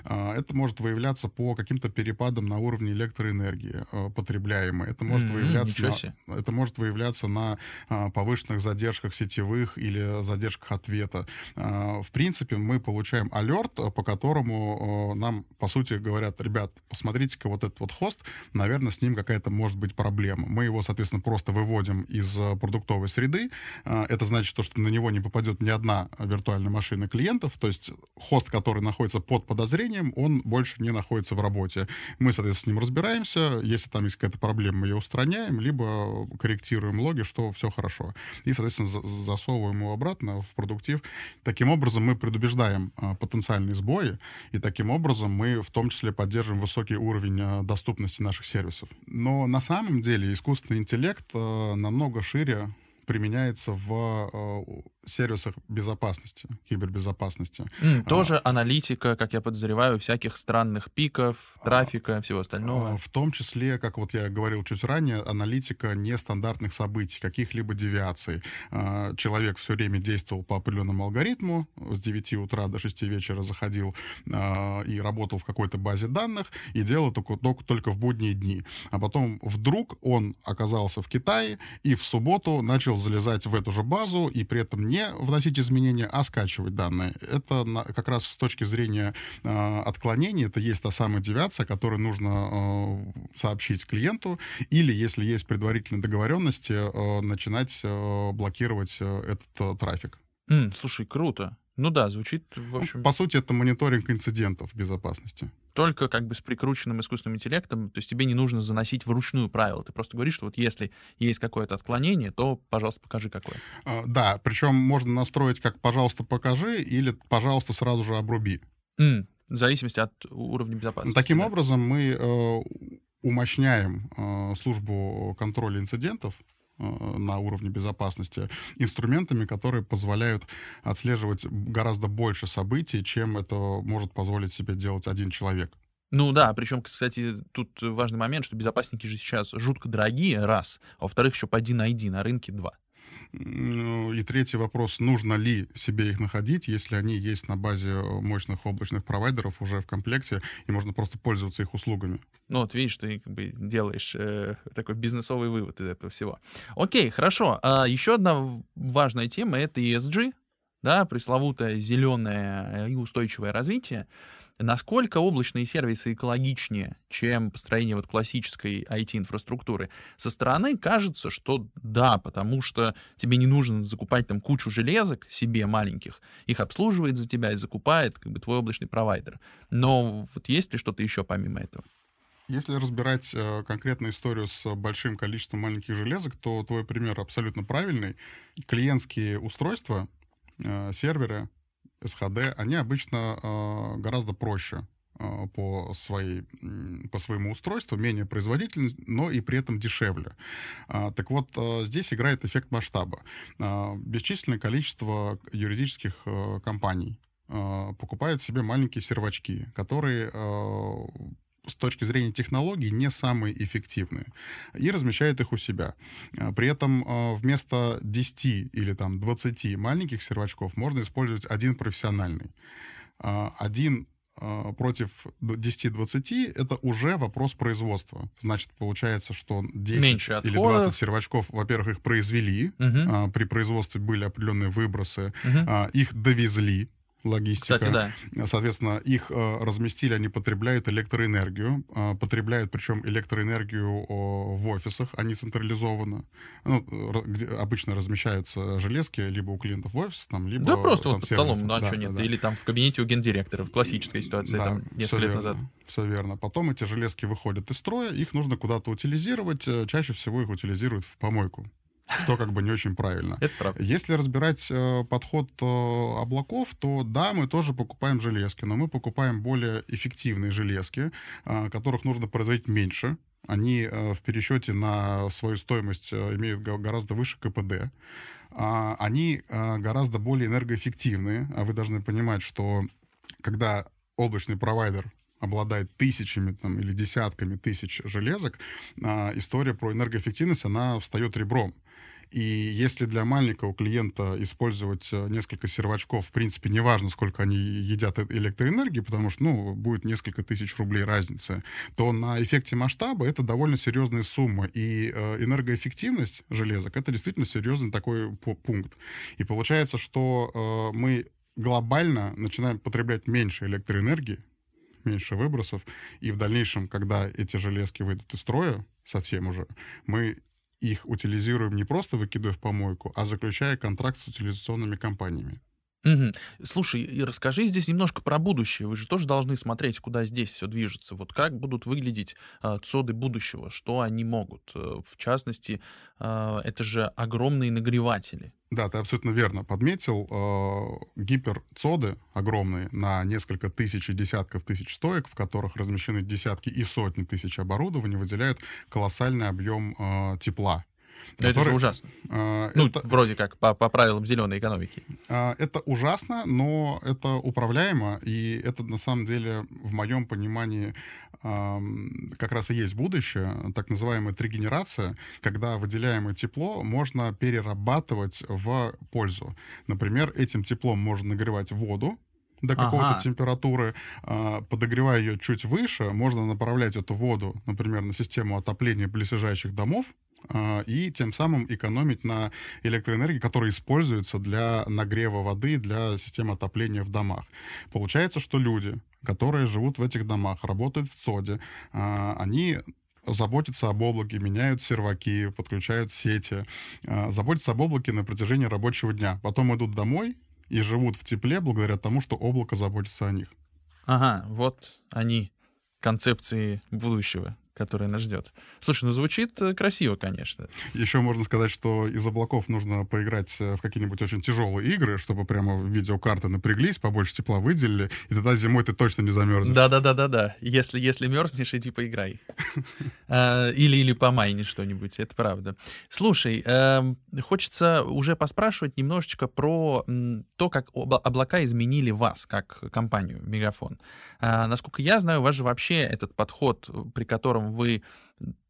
А, это может выявляться по каким-то перепадам на уровне электроэнергии а, потребляемой. Это может, mm-hmm, выявляться на, это может выявляться на а, повышенных задержках сетевых или задержках ответа. В принципе, мы получаем алерт, по которому нам, по сути, говорят, ребят, посмотрите-ка вот этот вот хост, наверное, с ним какая-то может быть проблема. Мы его, соответственно, просто выводим из продуктовой среды. Это значит, что на него не попадет ни одна виртуальная машина клиентов, то есть хост, который находится под подозрением, подозрением, он больше не находится в работе. Мы, соответственно, с ним разбираемся. Если там есть какая-то проблема, мы ее устраняем, либо корректируем логи, что все хорошо. И, соответственно, засовываем его обратно в продуктив. Таким образом, мы предубеждаем а, потенциальные сбои, и таким образом мы в том числе поддерживаем высокий уровень а, доступности наших сервисов. Но на самом деле искусственный интеллект а, намного шире применяется в сервисах безопасности, кибербезопасности. Mm, тоже а, аналитика, как я подозреваю, всяких странных пиков, а, трафика, а, всего остального. В том числе, как вот я говорил чуть ранее, аналитика нестандартных событий, каких-либо девиаций. А, человек все время действовал по определенному алгоритму, с 9 утра до 6 вечера заходил а, и работал в какой-то базе данных, и делал только, только, только в будние дни. А потом вдруг он оказался в Китае, и в субботу начал залезать в эту же базу, и при этом не вносить изменения, а скачивать данные. Это на, как раз с точки зрения э, отклонений, это есть та самая девиация, которую нужно э, сообщить клиенту, или, если есть предварительные договоренности, э, начинать э, блокировать э, этот э, трафик. Mm, слушай, круто. Ну да, звучит, в общем... Ну, по сути, это мониторинг инцидентов безопасности только как бы с прикрученным искусственным интеллектом, то есть тебе не нужно заносить вручную правила. Ты просто говоришь, что вот если есть какое-то отклонение, то, пожалуйста, покажи какое. А, да, причем можно настроить как «пожалуйста, покажи» или «пожалуйста, сразу же обруби». Mm, в зависимости от уровня безопасности. Таким да. образом мы э, умощняем э, службу контроля инцидентов на уровне безопасности инструментами, которые позволяют отслеживать гораздо больше событий, чем это может позволить себе делать один человек. Ну да, причем, кстати, тут важный момент, что безопасники же сейчас жутко дорогие, раз, а во-вторых, еще по один ID на рынке два. И третий вопрос, нужно ли себе их находить, если они есть на базе мощных облачных провайдеров уже в комплекте, и можно просто пользоваться их услугами. Ну вот видишь, ты как бы делаешь э, такой бизнесовый вывод из этого всего. Окей, хорошо. А еще одна важная тема — это ESG, да, пресловутое зеленое и устойчивое развитие. Насколько облачные сервисы экологичнее, чем построение вот классической IT-инфраструктуры? Со стороны кажется, что да, потому что тебе не нужно закупать там кучу железок себе маленьких, их обслуживает за тебя и закупает как бы твой облачный провайдер. Но вот есть ли что-то еще помимо этого? Если разбирать э, конкретную историю с большим количеством маленьких железок, то твой пример абсолютно правильный. Клиентские устройства, э, серверы, SHD, они обычно э, гораздо проще э, по, своей, по своему устройству, менее производительны, но и при этом дешевле. А, так вот, здесь играет эффект масштаба. А, бесчисленное количество юридических компаний покупают себе маленькие сервачки, которые с точки зрения технологий не самые эффективные, и размещают их у себя. А, при этом а, вместо 10 или там 20 маленьких сервачков можно использовать один профессиональный. А, один против 10-20 это уже вопрос производства. Значит, получается, что 10 Меньше или 20 сервачков, во-первых, их произвели, угу. при производстве были определенные выбросы, угу. их довезли, логистика. Кстати, да. Соответственно, их э, разместили, они потребляют электроэнергию, э, потребляют причем электроэнергию в офисах, они централизованно. Ну, где обычно размещаются железки либо у клиентов в офисе, там, либо... Да, просто там, вот под столом, да, да, что нет. Да. Или там в кабинете у гендиректора, в классической ситуации, да, там, несколько лет верно, назад. Все верно. Потом эти железки выходят из строя, их нужно куда-то утилизировать. Э, чаще всего их утилизируют в помойку что как бы не очень правильно. Это правда. Если разбирать э, подход э, облаков, то да, мы тоже покупаем железки, но мы покупаем более эффективные железки, э, которых нужно производить меньше. Они э, в пересчете на свою стоимость э, имеют гораздо выше КПД. Э, они э, гораздо более энергоэффективные. А вы должны понимать, что когда облачный провайдер обладает тысячами там, или десятками тысяч железок, а, история про энергоэффективность, она встает ребром. И если для маленького клиента использовать э, несколько сервачков, в принципе, неважно, сколько они едят э, электроэнергии, потому что, ну, будет несколько тысяч рублей разницы, то на эффекте масштаба это довольно серьезная сумма. И э, энергоэффективность железок — это действительно серьезный такой пункт. И получается, что мы глобально начинаем потреблять меньше электроэнергии, меньше выбросов, и в дальнейшем, когда эти железки выйдут из строя, совсем уже, мы их утилизируем не просто выкидывая в помойку, а заключая контракт с утилизационными компаниями. Мгм. Слушай, и расскажи здесь немножко про будущее. Вы же тоже должны смотреть, куда здесь все движется. Вот как будут выглядеть а, ЦОДы будущего, что они могут. Э, В частности, а, это же огромные нагреватели. Да, ты абсолютно верно подметил. Э, Гиперцоды огромные на несколько тысяч и десятков тысяч стоек, в которых размещены десятки и сотни тысяч оборудований, выделяют колоссальный объем э, тепла. Но Это же который, ужасно. э, Ну, это- вроде как по, по правилам зеленой экономики. А, Это ужасно, но это управляемо, и это на самом деле, в моем понимании, ам, как раз и есть будущее, так называемая тригенерация, когда выделяемое тепло можно перерабатывать в пользу. Например, этим теплом можно нагревать воду, до какой-то Ага. температуры, а, подогревая ее чуть выше, можно направлять эту воду, например, на систему отопления близлежащих домов, и тем самым экономить на электроэнергии, которая используется для нагрева воды, для системы отопления в домах. Получается, что люди, которые живут в этих домах, работают в ЦОДе, а, они заботятся об облаке, меняют серваки, подключают сети, а, заботятся об облаке на протяжении рабочего дня. Потом идут домой и живут в тепле благодаря тому, что облако заботится о них. Ага, вот они, концепции будущего, которое нас ждет. Слушай, ну звучит э, красиво, конечно. Еще можно сказать, что из облаков нужно поиграть э, в какие-нибудь очень тяжелые игры, чтобы прямо видеокарты напряглись, побольше тепла выделили, и тогда зимой ты точно не замерзнешь. Да-да-да-да-да. Если, если мерзнешь, иди поиграй. А, Или, или помайни что-нибудь, это правда. Слушай, эм, хочется уже поспрашивать немножечко про то, как обла- облака изменили вас, как компанию Мегафон. А, Насколько я знаю, у вас же вообще этот подход, э, при котором вы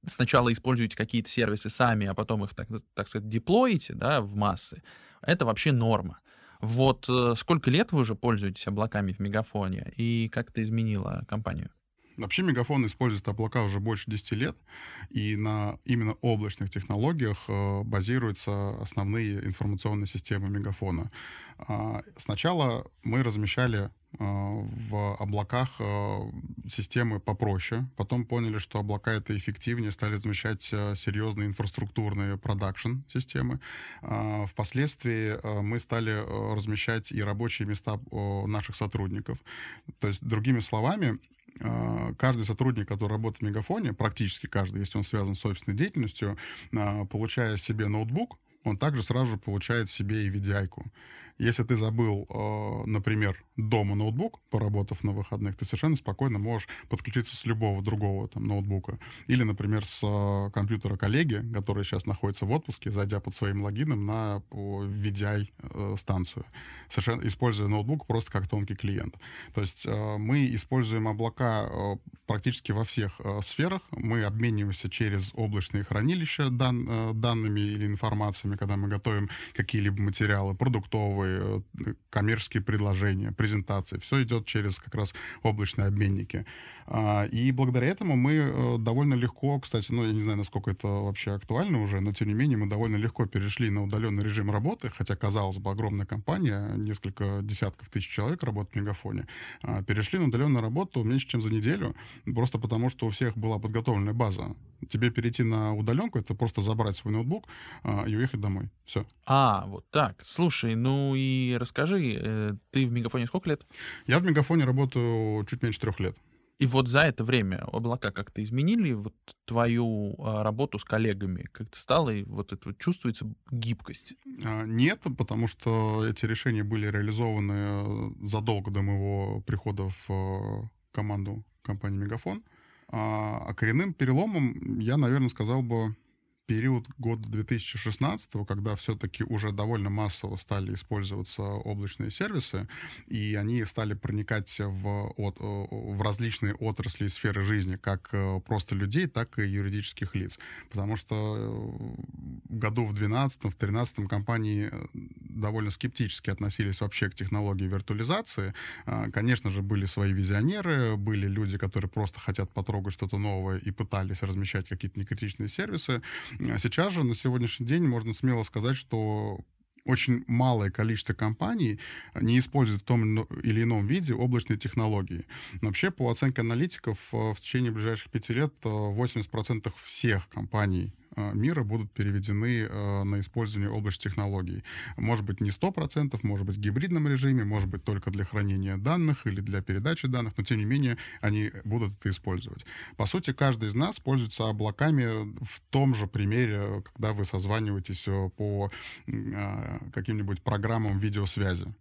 сначала используете какие-то сервисы сами, а потом их, так, так сказать, деплоите да, в массы, это вообще норма. Вот э, сколько лет вы уже пользуетесь облаками в Мегафоне, и как это изменило компанию? Вообще Мегафон использует облака уже больше 10 лет, и на именно облачных технологиях э, базируются основные информационные системы Мегафона. А, Сначала мы размещали в облаках э, системы попроще, потом поняли, что облака это эффективнее, стали размещать э, серьезные инфраструктурные продакшн-системы. Впоследствии э, мы стали э, размещать и рабочие места э, наших сотрудников. То есть, другими словами, э, каждый сотрудник, который работает в Мегафоне, практически каждый, если он связан с офисной деятельностью, э, получая себе ноутбук, он также сразу же получает себе и VDI-ку. Если ты забыл, э, например, дома ноутбук, поработав на выходных, ты совершенно спокойно можешь подключиться с любого другого там, ноутбука. Или, например, с э, компьютера коллеги, который сейчас находится в отпуске, зайдя под своим логином на VDI-станцию, совершенно используя ноутбук просто как тонкий клиент. То есть э, мы используем облака э, практически во всех э, сферах. Мы обмениваемся через облачные хранилища дан- э, данными или информациями, когда мы готовим какие-либо материалы, продуктовые, э, коммерческие предложения, презентации. Все идет через как раз облачные обменники. А, И благодаря этому мы э, довольно легко, кстати, ну, я не знаю, насколько это вообще актуально уже, но тем не менее мы довольно легко перешли на удаленный режим работы, хотя, казалось бы, огромная компания, несколько десятков тысяч человек работает в Мегафоне, а, перешли на удаленную работу меньше, чем за неделю, просто потому что у всех была подготовленная база. Тебе перейти на удаленку, это просто забрать свой ноутбук а, и уехать домой. Все. А, вот так. Слушай, ну и расскажи, э, ты в Мегафоне сколько лет? Я в Мегафоне работаю чуть меньше трех лет. И вот за это время облака как-то изменили вот твою а, работу с коллегами? Как-то стало, и вот это вот чувствуется гибкость? А, Нет, потому что эти решения были реализованы э, задолго до моего прихода в э, команду компании Мегафон. А а коренным переломом я, наверное, сказал бы период года 2016, когда все-таки уже довольно массово стали использоваться облачные сервисы, и они стали проникать в, от, э, в различные отрасли и сферы жизни, как э, просто людей, так и юридических лиц. Потому что э, году в 2012 в 2013 компании довольно скептически относились вообще к технологии виртуализации. А, Конечно же, были свои визионеры, были люди, которые просто хотят потрогать что-то новое и пытались размещать какие-то некритичные сервисы. А Сейчас же, на сегодняшний день, можно смело сказать, что очень малое количество компаний не используют в том или ином виде облачные технологии. Но вообще, по оценке аналитиков, э, в течение ближайших пяти лет э, 80% всех компаний э, мира будут переведены э, на использование облачных технологий. Может быть, не 100%, может быть, в гибридном режиме, может быть, только для хранения данных или для передачи данных, но, тем не менее, они будут это использовать. По сути, каждый из нас пользуется облаками в том же примере, когда вы созваниваетесь по каким-нибудь программам видеосвязи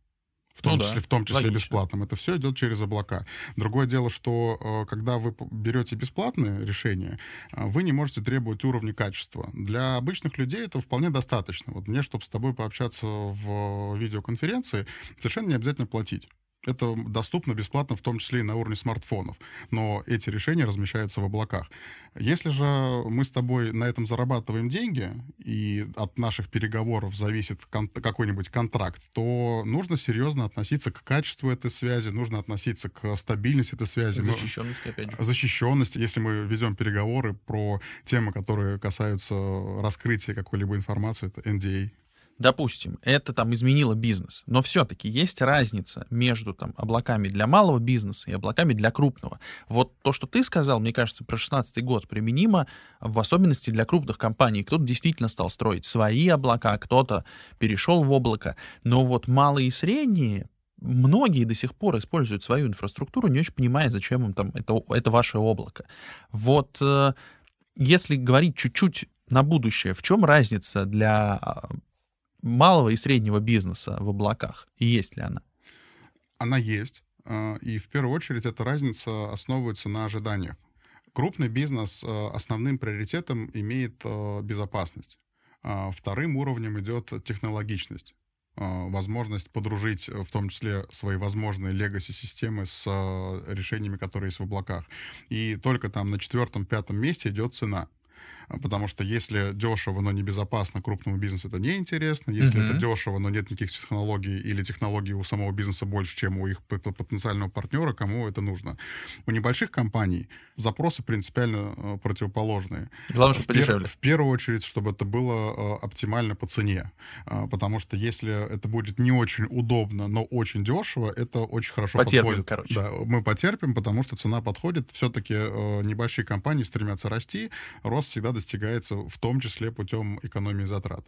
в том ну, числе, да. в том числе Логично. бесплатным. Это все идет через облака. Другое дело, что э, когда вы берете бесплатное решение, э, вы не можете требовать уровня качества. Для обычных людей это вполне достаточно. Вот мне, чтобы с тобой пообщаться в видеоконференции, совершенно не обязательно платить. Это доступно бесплатно, в том числе и на уровне смартфонов. Но эти решения размещаются в облаках. Если же мы с тобой на этом зарабатываем деньги, и от наших переговоров зависит кон- какой-нибудь контракт, то нужно серьезно относиться к качеству этой связи, нужно относиться к стабильности этой связи. Защищенности, опять же. Защищенности. Если мы ведем переговоры про темы, которые касаются раскрытия какой-либо информации, это NDA, допустим, это там изменило бизнес, но все-таки есть разница между там облаками для малого бизнеса и облаками для крупного. Вот то, что ты сказал, мне кажется, про 16 год применимо в особенности для крупных компаний. Кто-то действительно стал строить свои облака, кто-то перешел в облако, но вот малые и средние многие до сих пор используют свою инфраструктуру, не очень понимая, зачем им там это, это ваше облако. Вот э, если говорить чуть-чуть на будущее, в чем разница для а, малого и среднего бизнеса в облаках? Есть ли она? Она есть. А, и в первую очередь эта разница основывается на ожиданиях. Крупный бизнес а, основным приоритетом имеет а, безопасность. Вторым уровнем идет технологичность возможность подружить в том числе свои возможные легаси-системы с решениями, которые есть в облаках. И только там на четвертом-пятом месте идет цена. А, потому что если дешево, но небезопасно, крупному бизнесу это неинтересно. Если uh-huh. это дешево, но нет никаких технологий, или технологий у самого бизнеса больше, чем у их потенциального партнера, кому это нужно. У небольших компаний запросы принципиально э, противоположные. Главное, чтобы подешевле. В первую очередь, чтобы это было э, оптимально по цене. Э, потому что если это будет не очень удобно, но очень дешево, это очень хорошо потерпим, подходит. короче. Да, мы потерпим, потому что цена подходит. Все-таки небольшие компании стремятся расти. Рост всегда достигается в том числе путем экономии затрат.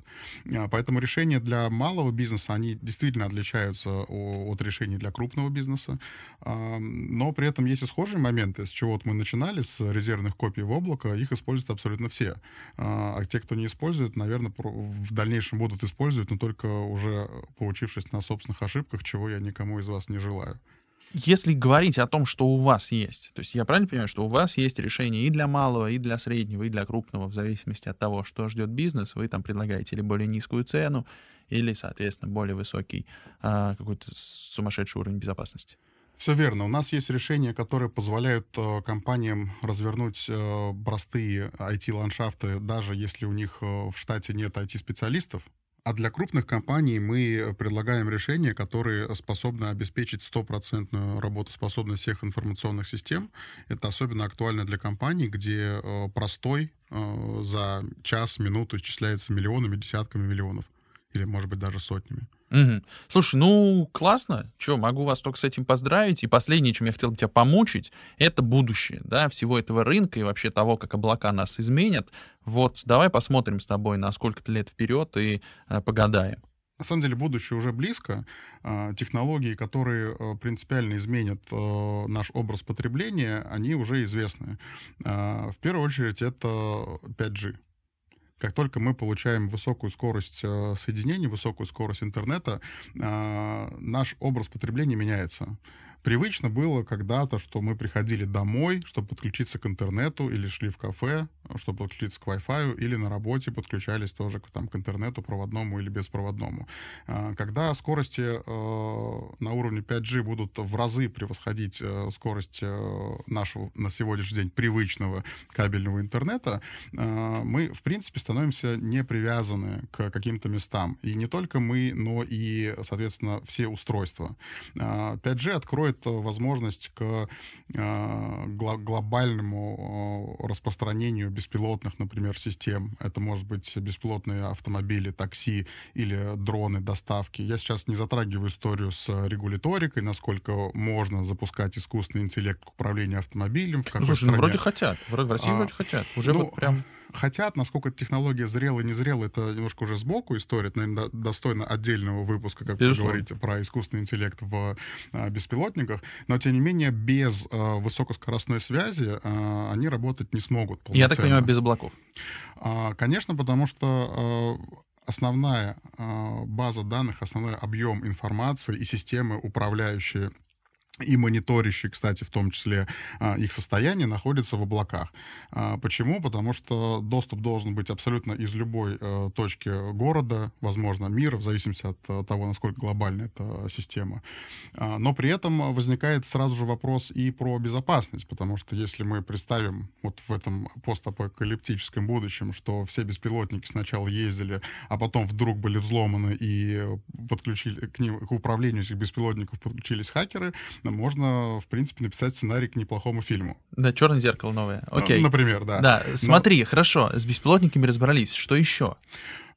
А, поэтому решения для малого бизнеса, они действительно отличаются от решений для крупного бизнеса. А, но при этом есть и схожие моменты, с чего вот мы начинали, с резервных копий в облако, их используют абсолютно все. А, а те, кто не использует, наверное, в дальнейшем будут использовать, но только уже поучившись на собственных ошибках, чего я никому из вас не желаю. Если говорить о том, что у вас есть, то есть я правильно понимаю, что у вас есть решение и для малого, и для среднего, и для крупного, в зависимости от того, что ждет бизнес, вы там предлагаете или более низкую цену, или, соответственно, более высокий а, какой-то сумасшедший уровень безопасности. Все верно. У нас есть решения, которые позволяют э, компаниям развернуть э, простые IT-ландшафты, даже если у них э, в штате нет IT-специалистов. А для крупных компаний мы предлагаем решения, которые способны обеспечить стопроцентную работоспособность всех информационных систем. Это особенно актуально для компаний, где э, простой э, за час, минуту исчисляется миллионами, десятками миллионов. Или, может быть, даже сотнями. Угу. Слушай, ну классно. Че, могу вас только с этим поздравить. И последнее, чем я хотел бы тебя помучить, это будущее, да, всего этого рынка и вообще того, как облака нас изменят. Вот, давай посмотрим с тобой на сколько-то лет вперед и э, погадаем. На самом деле будущее уже близко. А, технологии, которые э, принципиально изменят э, наш образ потребления, они уже известны. А, в первую очередь это 5G. Как только мы получаем высокую скорость э, соединения, высокую скорость интернета, э, наш образ потребления меняется. Привычно было когда-то, что мы приходили домой, чтобы подключиться к интернету, или шли в кафе, чтобы подключиться к Wi-Fi, или на работе подключались тоже к, там, к интернету проводному или беспроводному. А, когда скорости э, на уровне 5G будут в разы превосходить э, скорость э, нашего на сегодняшний день привычного кабельного интернета, мы, в принципе, становимся не привязаны к каким-то местам. И не только мы, но и, соответственно, все устройства. 5G откроет откроет возможность к глобальному распространению беспилотных, например, систем. Это может быть беспилотные автомобили, такси или дроны доставки. Я сейчас не затрагиваю историю с регуляторикой, насколько можно запускать искусственный интеллект к управлению автомобилем. В какой Слушай, ну, стране. ну вроде хотят. В России а, вроде хотят. Уже ну, вот прям Хотят, насколько технология зрела, не зрела, это немножко уже сбоку история, это, наверное, достойно отдельного выпуска, как Безусловно. вы говорите, про искусственный интеллект в а, беспилотниках, но, тем не менее, без а, высокоскоростной связи а, они работать не смогут. Я так понимаю, без облаков. А, конечно, потому что основная база данных, основной объем информации и системы, управляющие и мониторящий, кстати, в том числе а, их состояние, находится в облаках. А, почему? Потому что доступ должен быть абсолютно из любой э, точки города, возможно, мира, в зависимости от э, того, насколько глобальна эта система. А, но при этом возникает сразу же вопрос и про безопасность, потому что если мы представим вот в этом постапокалиптическом будущем, что все беспилотники сначала ездили, а потом вдруг были взломаны и подключили к ним, к управлению этих беспилотников подключились хакеры, можно, в принципе, написать сценарий к неплохому фильму. Да, черное зеркало новое. Ну, Окей. Ну, например, да. Да, смотри, Но... хорошо, с беспилотниками разобрались. Что еще?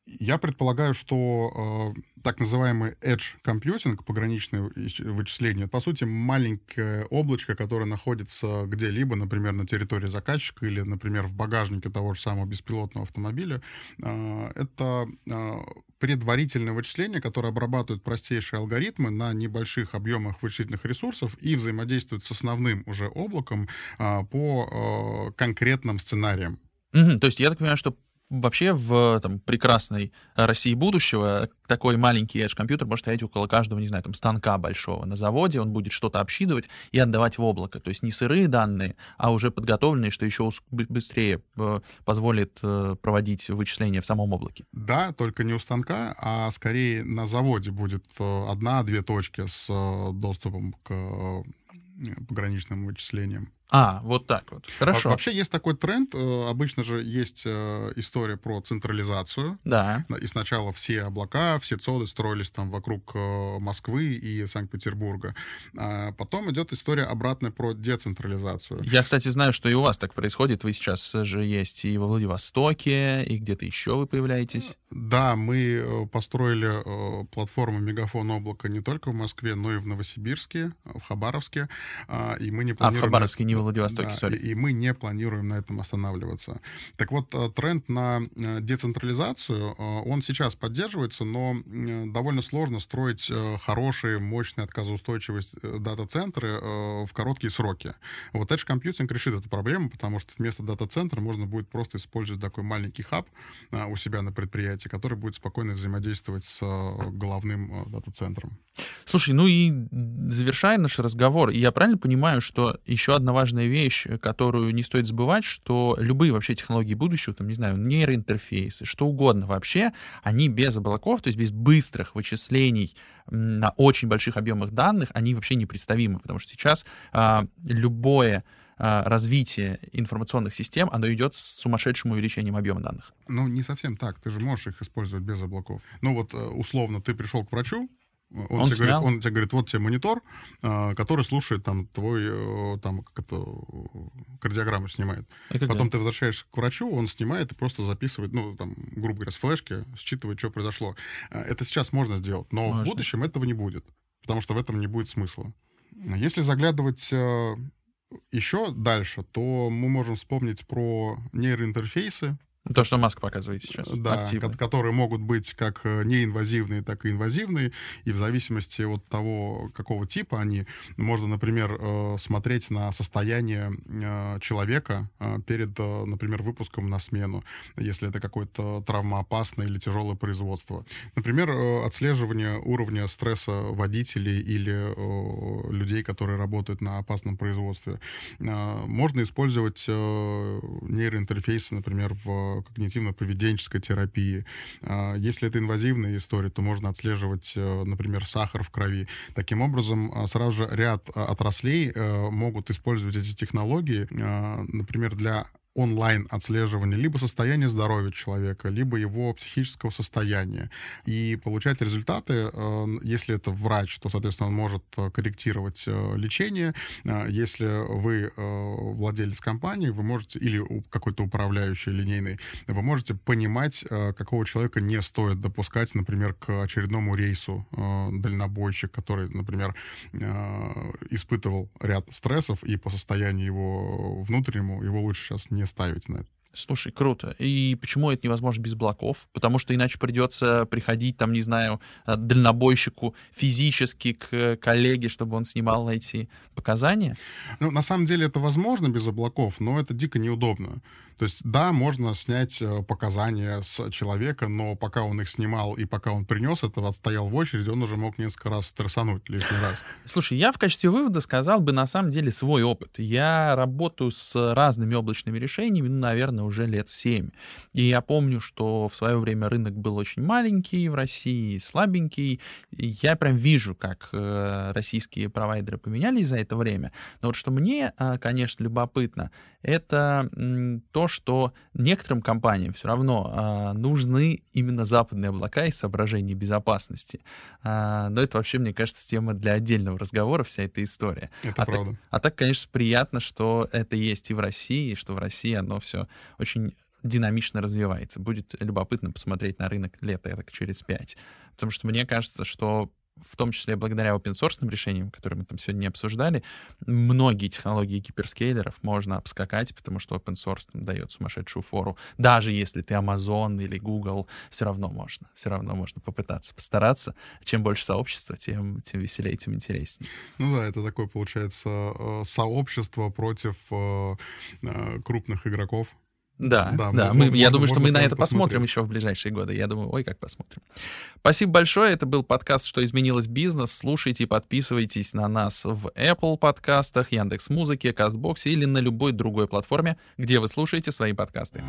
Я предполагаю, что э, так называемый edge computing, пограничное вычисление, по сути, маленькое облачко, которое находится где-либо, например, на территории заказчика или, например, в багажнике того же самого беспилотного автомобиля. Э, это э, предварительное вычисление, которое обрабатывает простейшие алгоритмы на небольших объемах вычислительных ресурсов и взаимодействует с основным уже облаком э, по конкретным сценариям. Угу, то есть я так понимаю, что Вообще в там, прекрасной России будущего такой маленький edge-компьютер может стоять около каждого, не знаю, там, станка большого на заводе, он будет что-то обсчитывать и отдавать в облако. То есть не сырые данные, а уже подготовленные, что еще быстрее э, позволит э, проводить вычисления в самом облаке. Да, только не у станка, а скорее на заводе будет э, одна-две точки с доступом к пограничным вычислениям. А, вот так вот. Хорошо. Вообще есть такой тренд. Э, обычно же есть э, история про централизацию. Да. И сначала все облака, все цоды строились там вокруг э, Москвы и Санкт-Петербурга. А потом идет история обратная про децентрализацию. Я, кстати, знаю, что и у вас так происходит. Вы сейчас же есть и во Владивостоке, и где-то еще вы появляетесь. Да, мы построили платформу Мегафон облака не только в Москве, но и в Новосибирске, в Хабаровске. А, и мы не планируем... А в Хабаровске не во Владивостоке, да, И, и мы не планируем на этом останавливаться. Так вот, э, тренд на э, децентрализацию, э, он сейчас поддерживается, но довольно сложно строить хорошие, мощные, отказоустойчивые дата-центры в короткие сроки. Вот Edge Computing решит эту проблему, потому что вместо дата-центра можно будет просто использовать такой маленький хаб у себя на предприятии, который будет спокойно взаимодействовать с головным дата-центром. Слушай, ну и завершая наш разговор, я правильно понимаю, что еще одна важная вещь, которую не стоит забывать, что любые вообще технологии будущего, там, не знаю, нейроинтерфейсы, что угодно вообще, они без облаков, то есть без быстрых вычислений на очень больших объемах данных, они вообще непредставимы, потому что сейчас а, любое а, развитие информационных систем, оно идет с сумасшедшим увеличением объема данных. Ну, не совсем так. Ты же можешь их использовать без облаков. Ну, вот, э, условно, ты пришел к врачу, он, он, тебе говорит, он тебе говорит, вот тебе монитор, а, который слушает там твой, э, там, как это, кардиограмму снимает. Потом ты возвращаешь к врачу, он снимает и просто записывает, ну, там, грубо говоря, с флешки, считывает, что произошло. А, это сейчас можно сделать, но можно. в будущем этого не будет, потому что в этом не будет смысла. Если заглядывать э, еще дальше, то мы можем вспомнить про нейроинтерфейсы, то, что Маск показывает сейчас. Да, активно. которые могут быть как э, неинвазивные, так и инвазивные. И в зависимости от того, какого типа они, можно, например, э, смотреть на состояние э, человека перед, например, выпуском на смену, если это какое-то травмоопасное или тяжелое производство. Например, отслеживание уровня стресса водителей или людей, которые работают на опасном производстве. Можно использовать нейроинтерфейсы, например, в когнитивно-поведенческой терапии. А, если это инвазивная история, то можно отслеживать, э, например, сахар в крови. Таким образом, а, сразу же ряд а, отраслей э, могут использовать эти технологии, например, для онлайн отслеживание либо состояния здоровья человека, либо его психического состояния. И получать результаты, э, если это врач, то, соответственно, он может э, корректировать э, лечение. Если вы владелец компании, вы можете, или какой-то управляющий линейный, вы можете понимать, какого человека не стоит допускать, например, к очередному рейсу дальнобойщик, который, например, испытывал ряд стрессов, и по состоянию его внутреннему его лучше сейчас не ставить на это. Слушай, круто. И почему это невозможно без облаков? Потому что иначе придется приходить, там, не знаю, э, дальнобойщику физически к коллеге, чтобы он снимал эти показания? Ну, на самом деле это возможно без облаков, но это дико неудобно. То есть, да, можно снять э, показания с человека, но пока он их снимал и пока он принес это, отстоял в очереди, он уже мог несколько раз стрессануть лишний раз. Слушай, я в качестве вывода сказал бы на самом деле свой опыт. Я работаю с разными облачными решениями, ну, наверное, уже лет 7. И я помню, что в свое время рынок был очень маленький в России, слабенький. И я прям вижу, как э, российские провайдеры поменялись за это время. Но вот что мне, э, конечно, любопытно, это м, то, что некоторым компаниям все равно а, нужны именно западные облака из соображений безопасности. А, но это вообще, мне кажется, тема для отдельного разговора, вся эта история. Это а правда. Так, а так, конечно, приятно, что это есть и в России, и что в России оно все очень динамично развивается. Будет любопытно посмотреть на рынок лета так через пять. Потому что мне кажется, что в том числе благодаря open source решениям, которые мы там сегодня обсуждали, многие технологии гиперскейлеров можно обскакать, потому что open source там дает сумасшедшую фору. Даже если ты Amazon или Google, все равно можно. Все равно можно попытаться, постараться. Чем больше сообщества, тем, тем веселее, тем интереснее. Ну да, это такое, получается, э, сообщество против э, э, крупных игроков, да, да. да. Мы, можно, я думаю, что мы на это посмотрим еще в ближайшие годы. Я думаю, ой, как посмотрим. Спасибо большое. Это был подкаст «Что изменилось бизнес». Слушайте и подписывайтесь на нас в Apple подкастах, Яндекс Музыке, Кастбоксе или на любой другой платформе, где вы слушаете свои подкасты.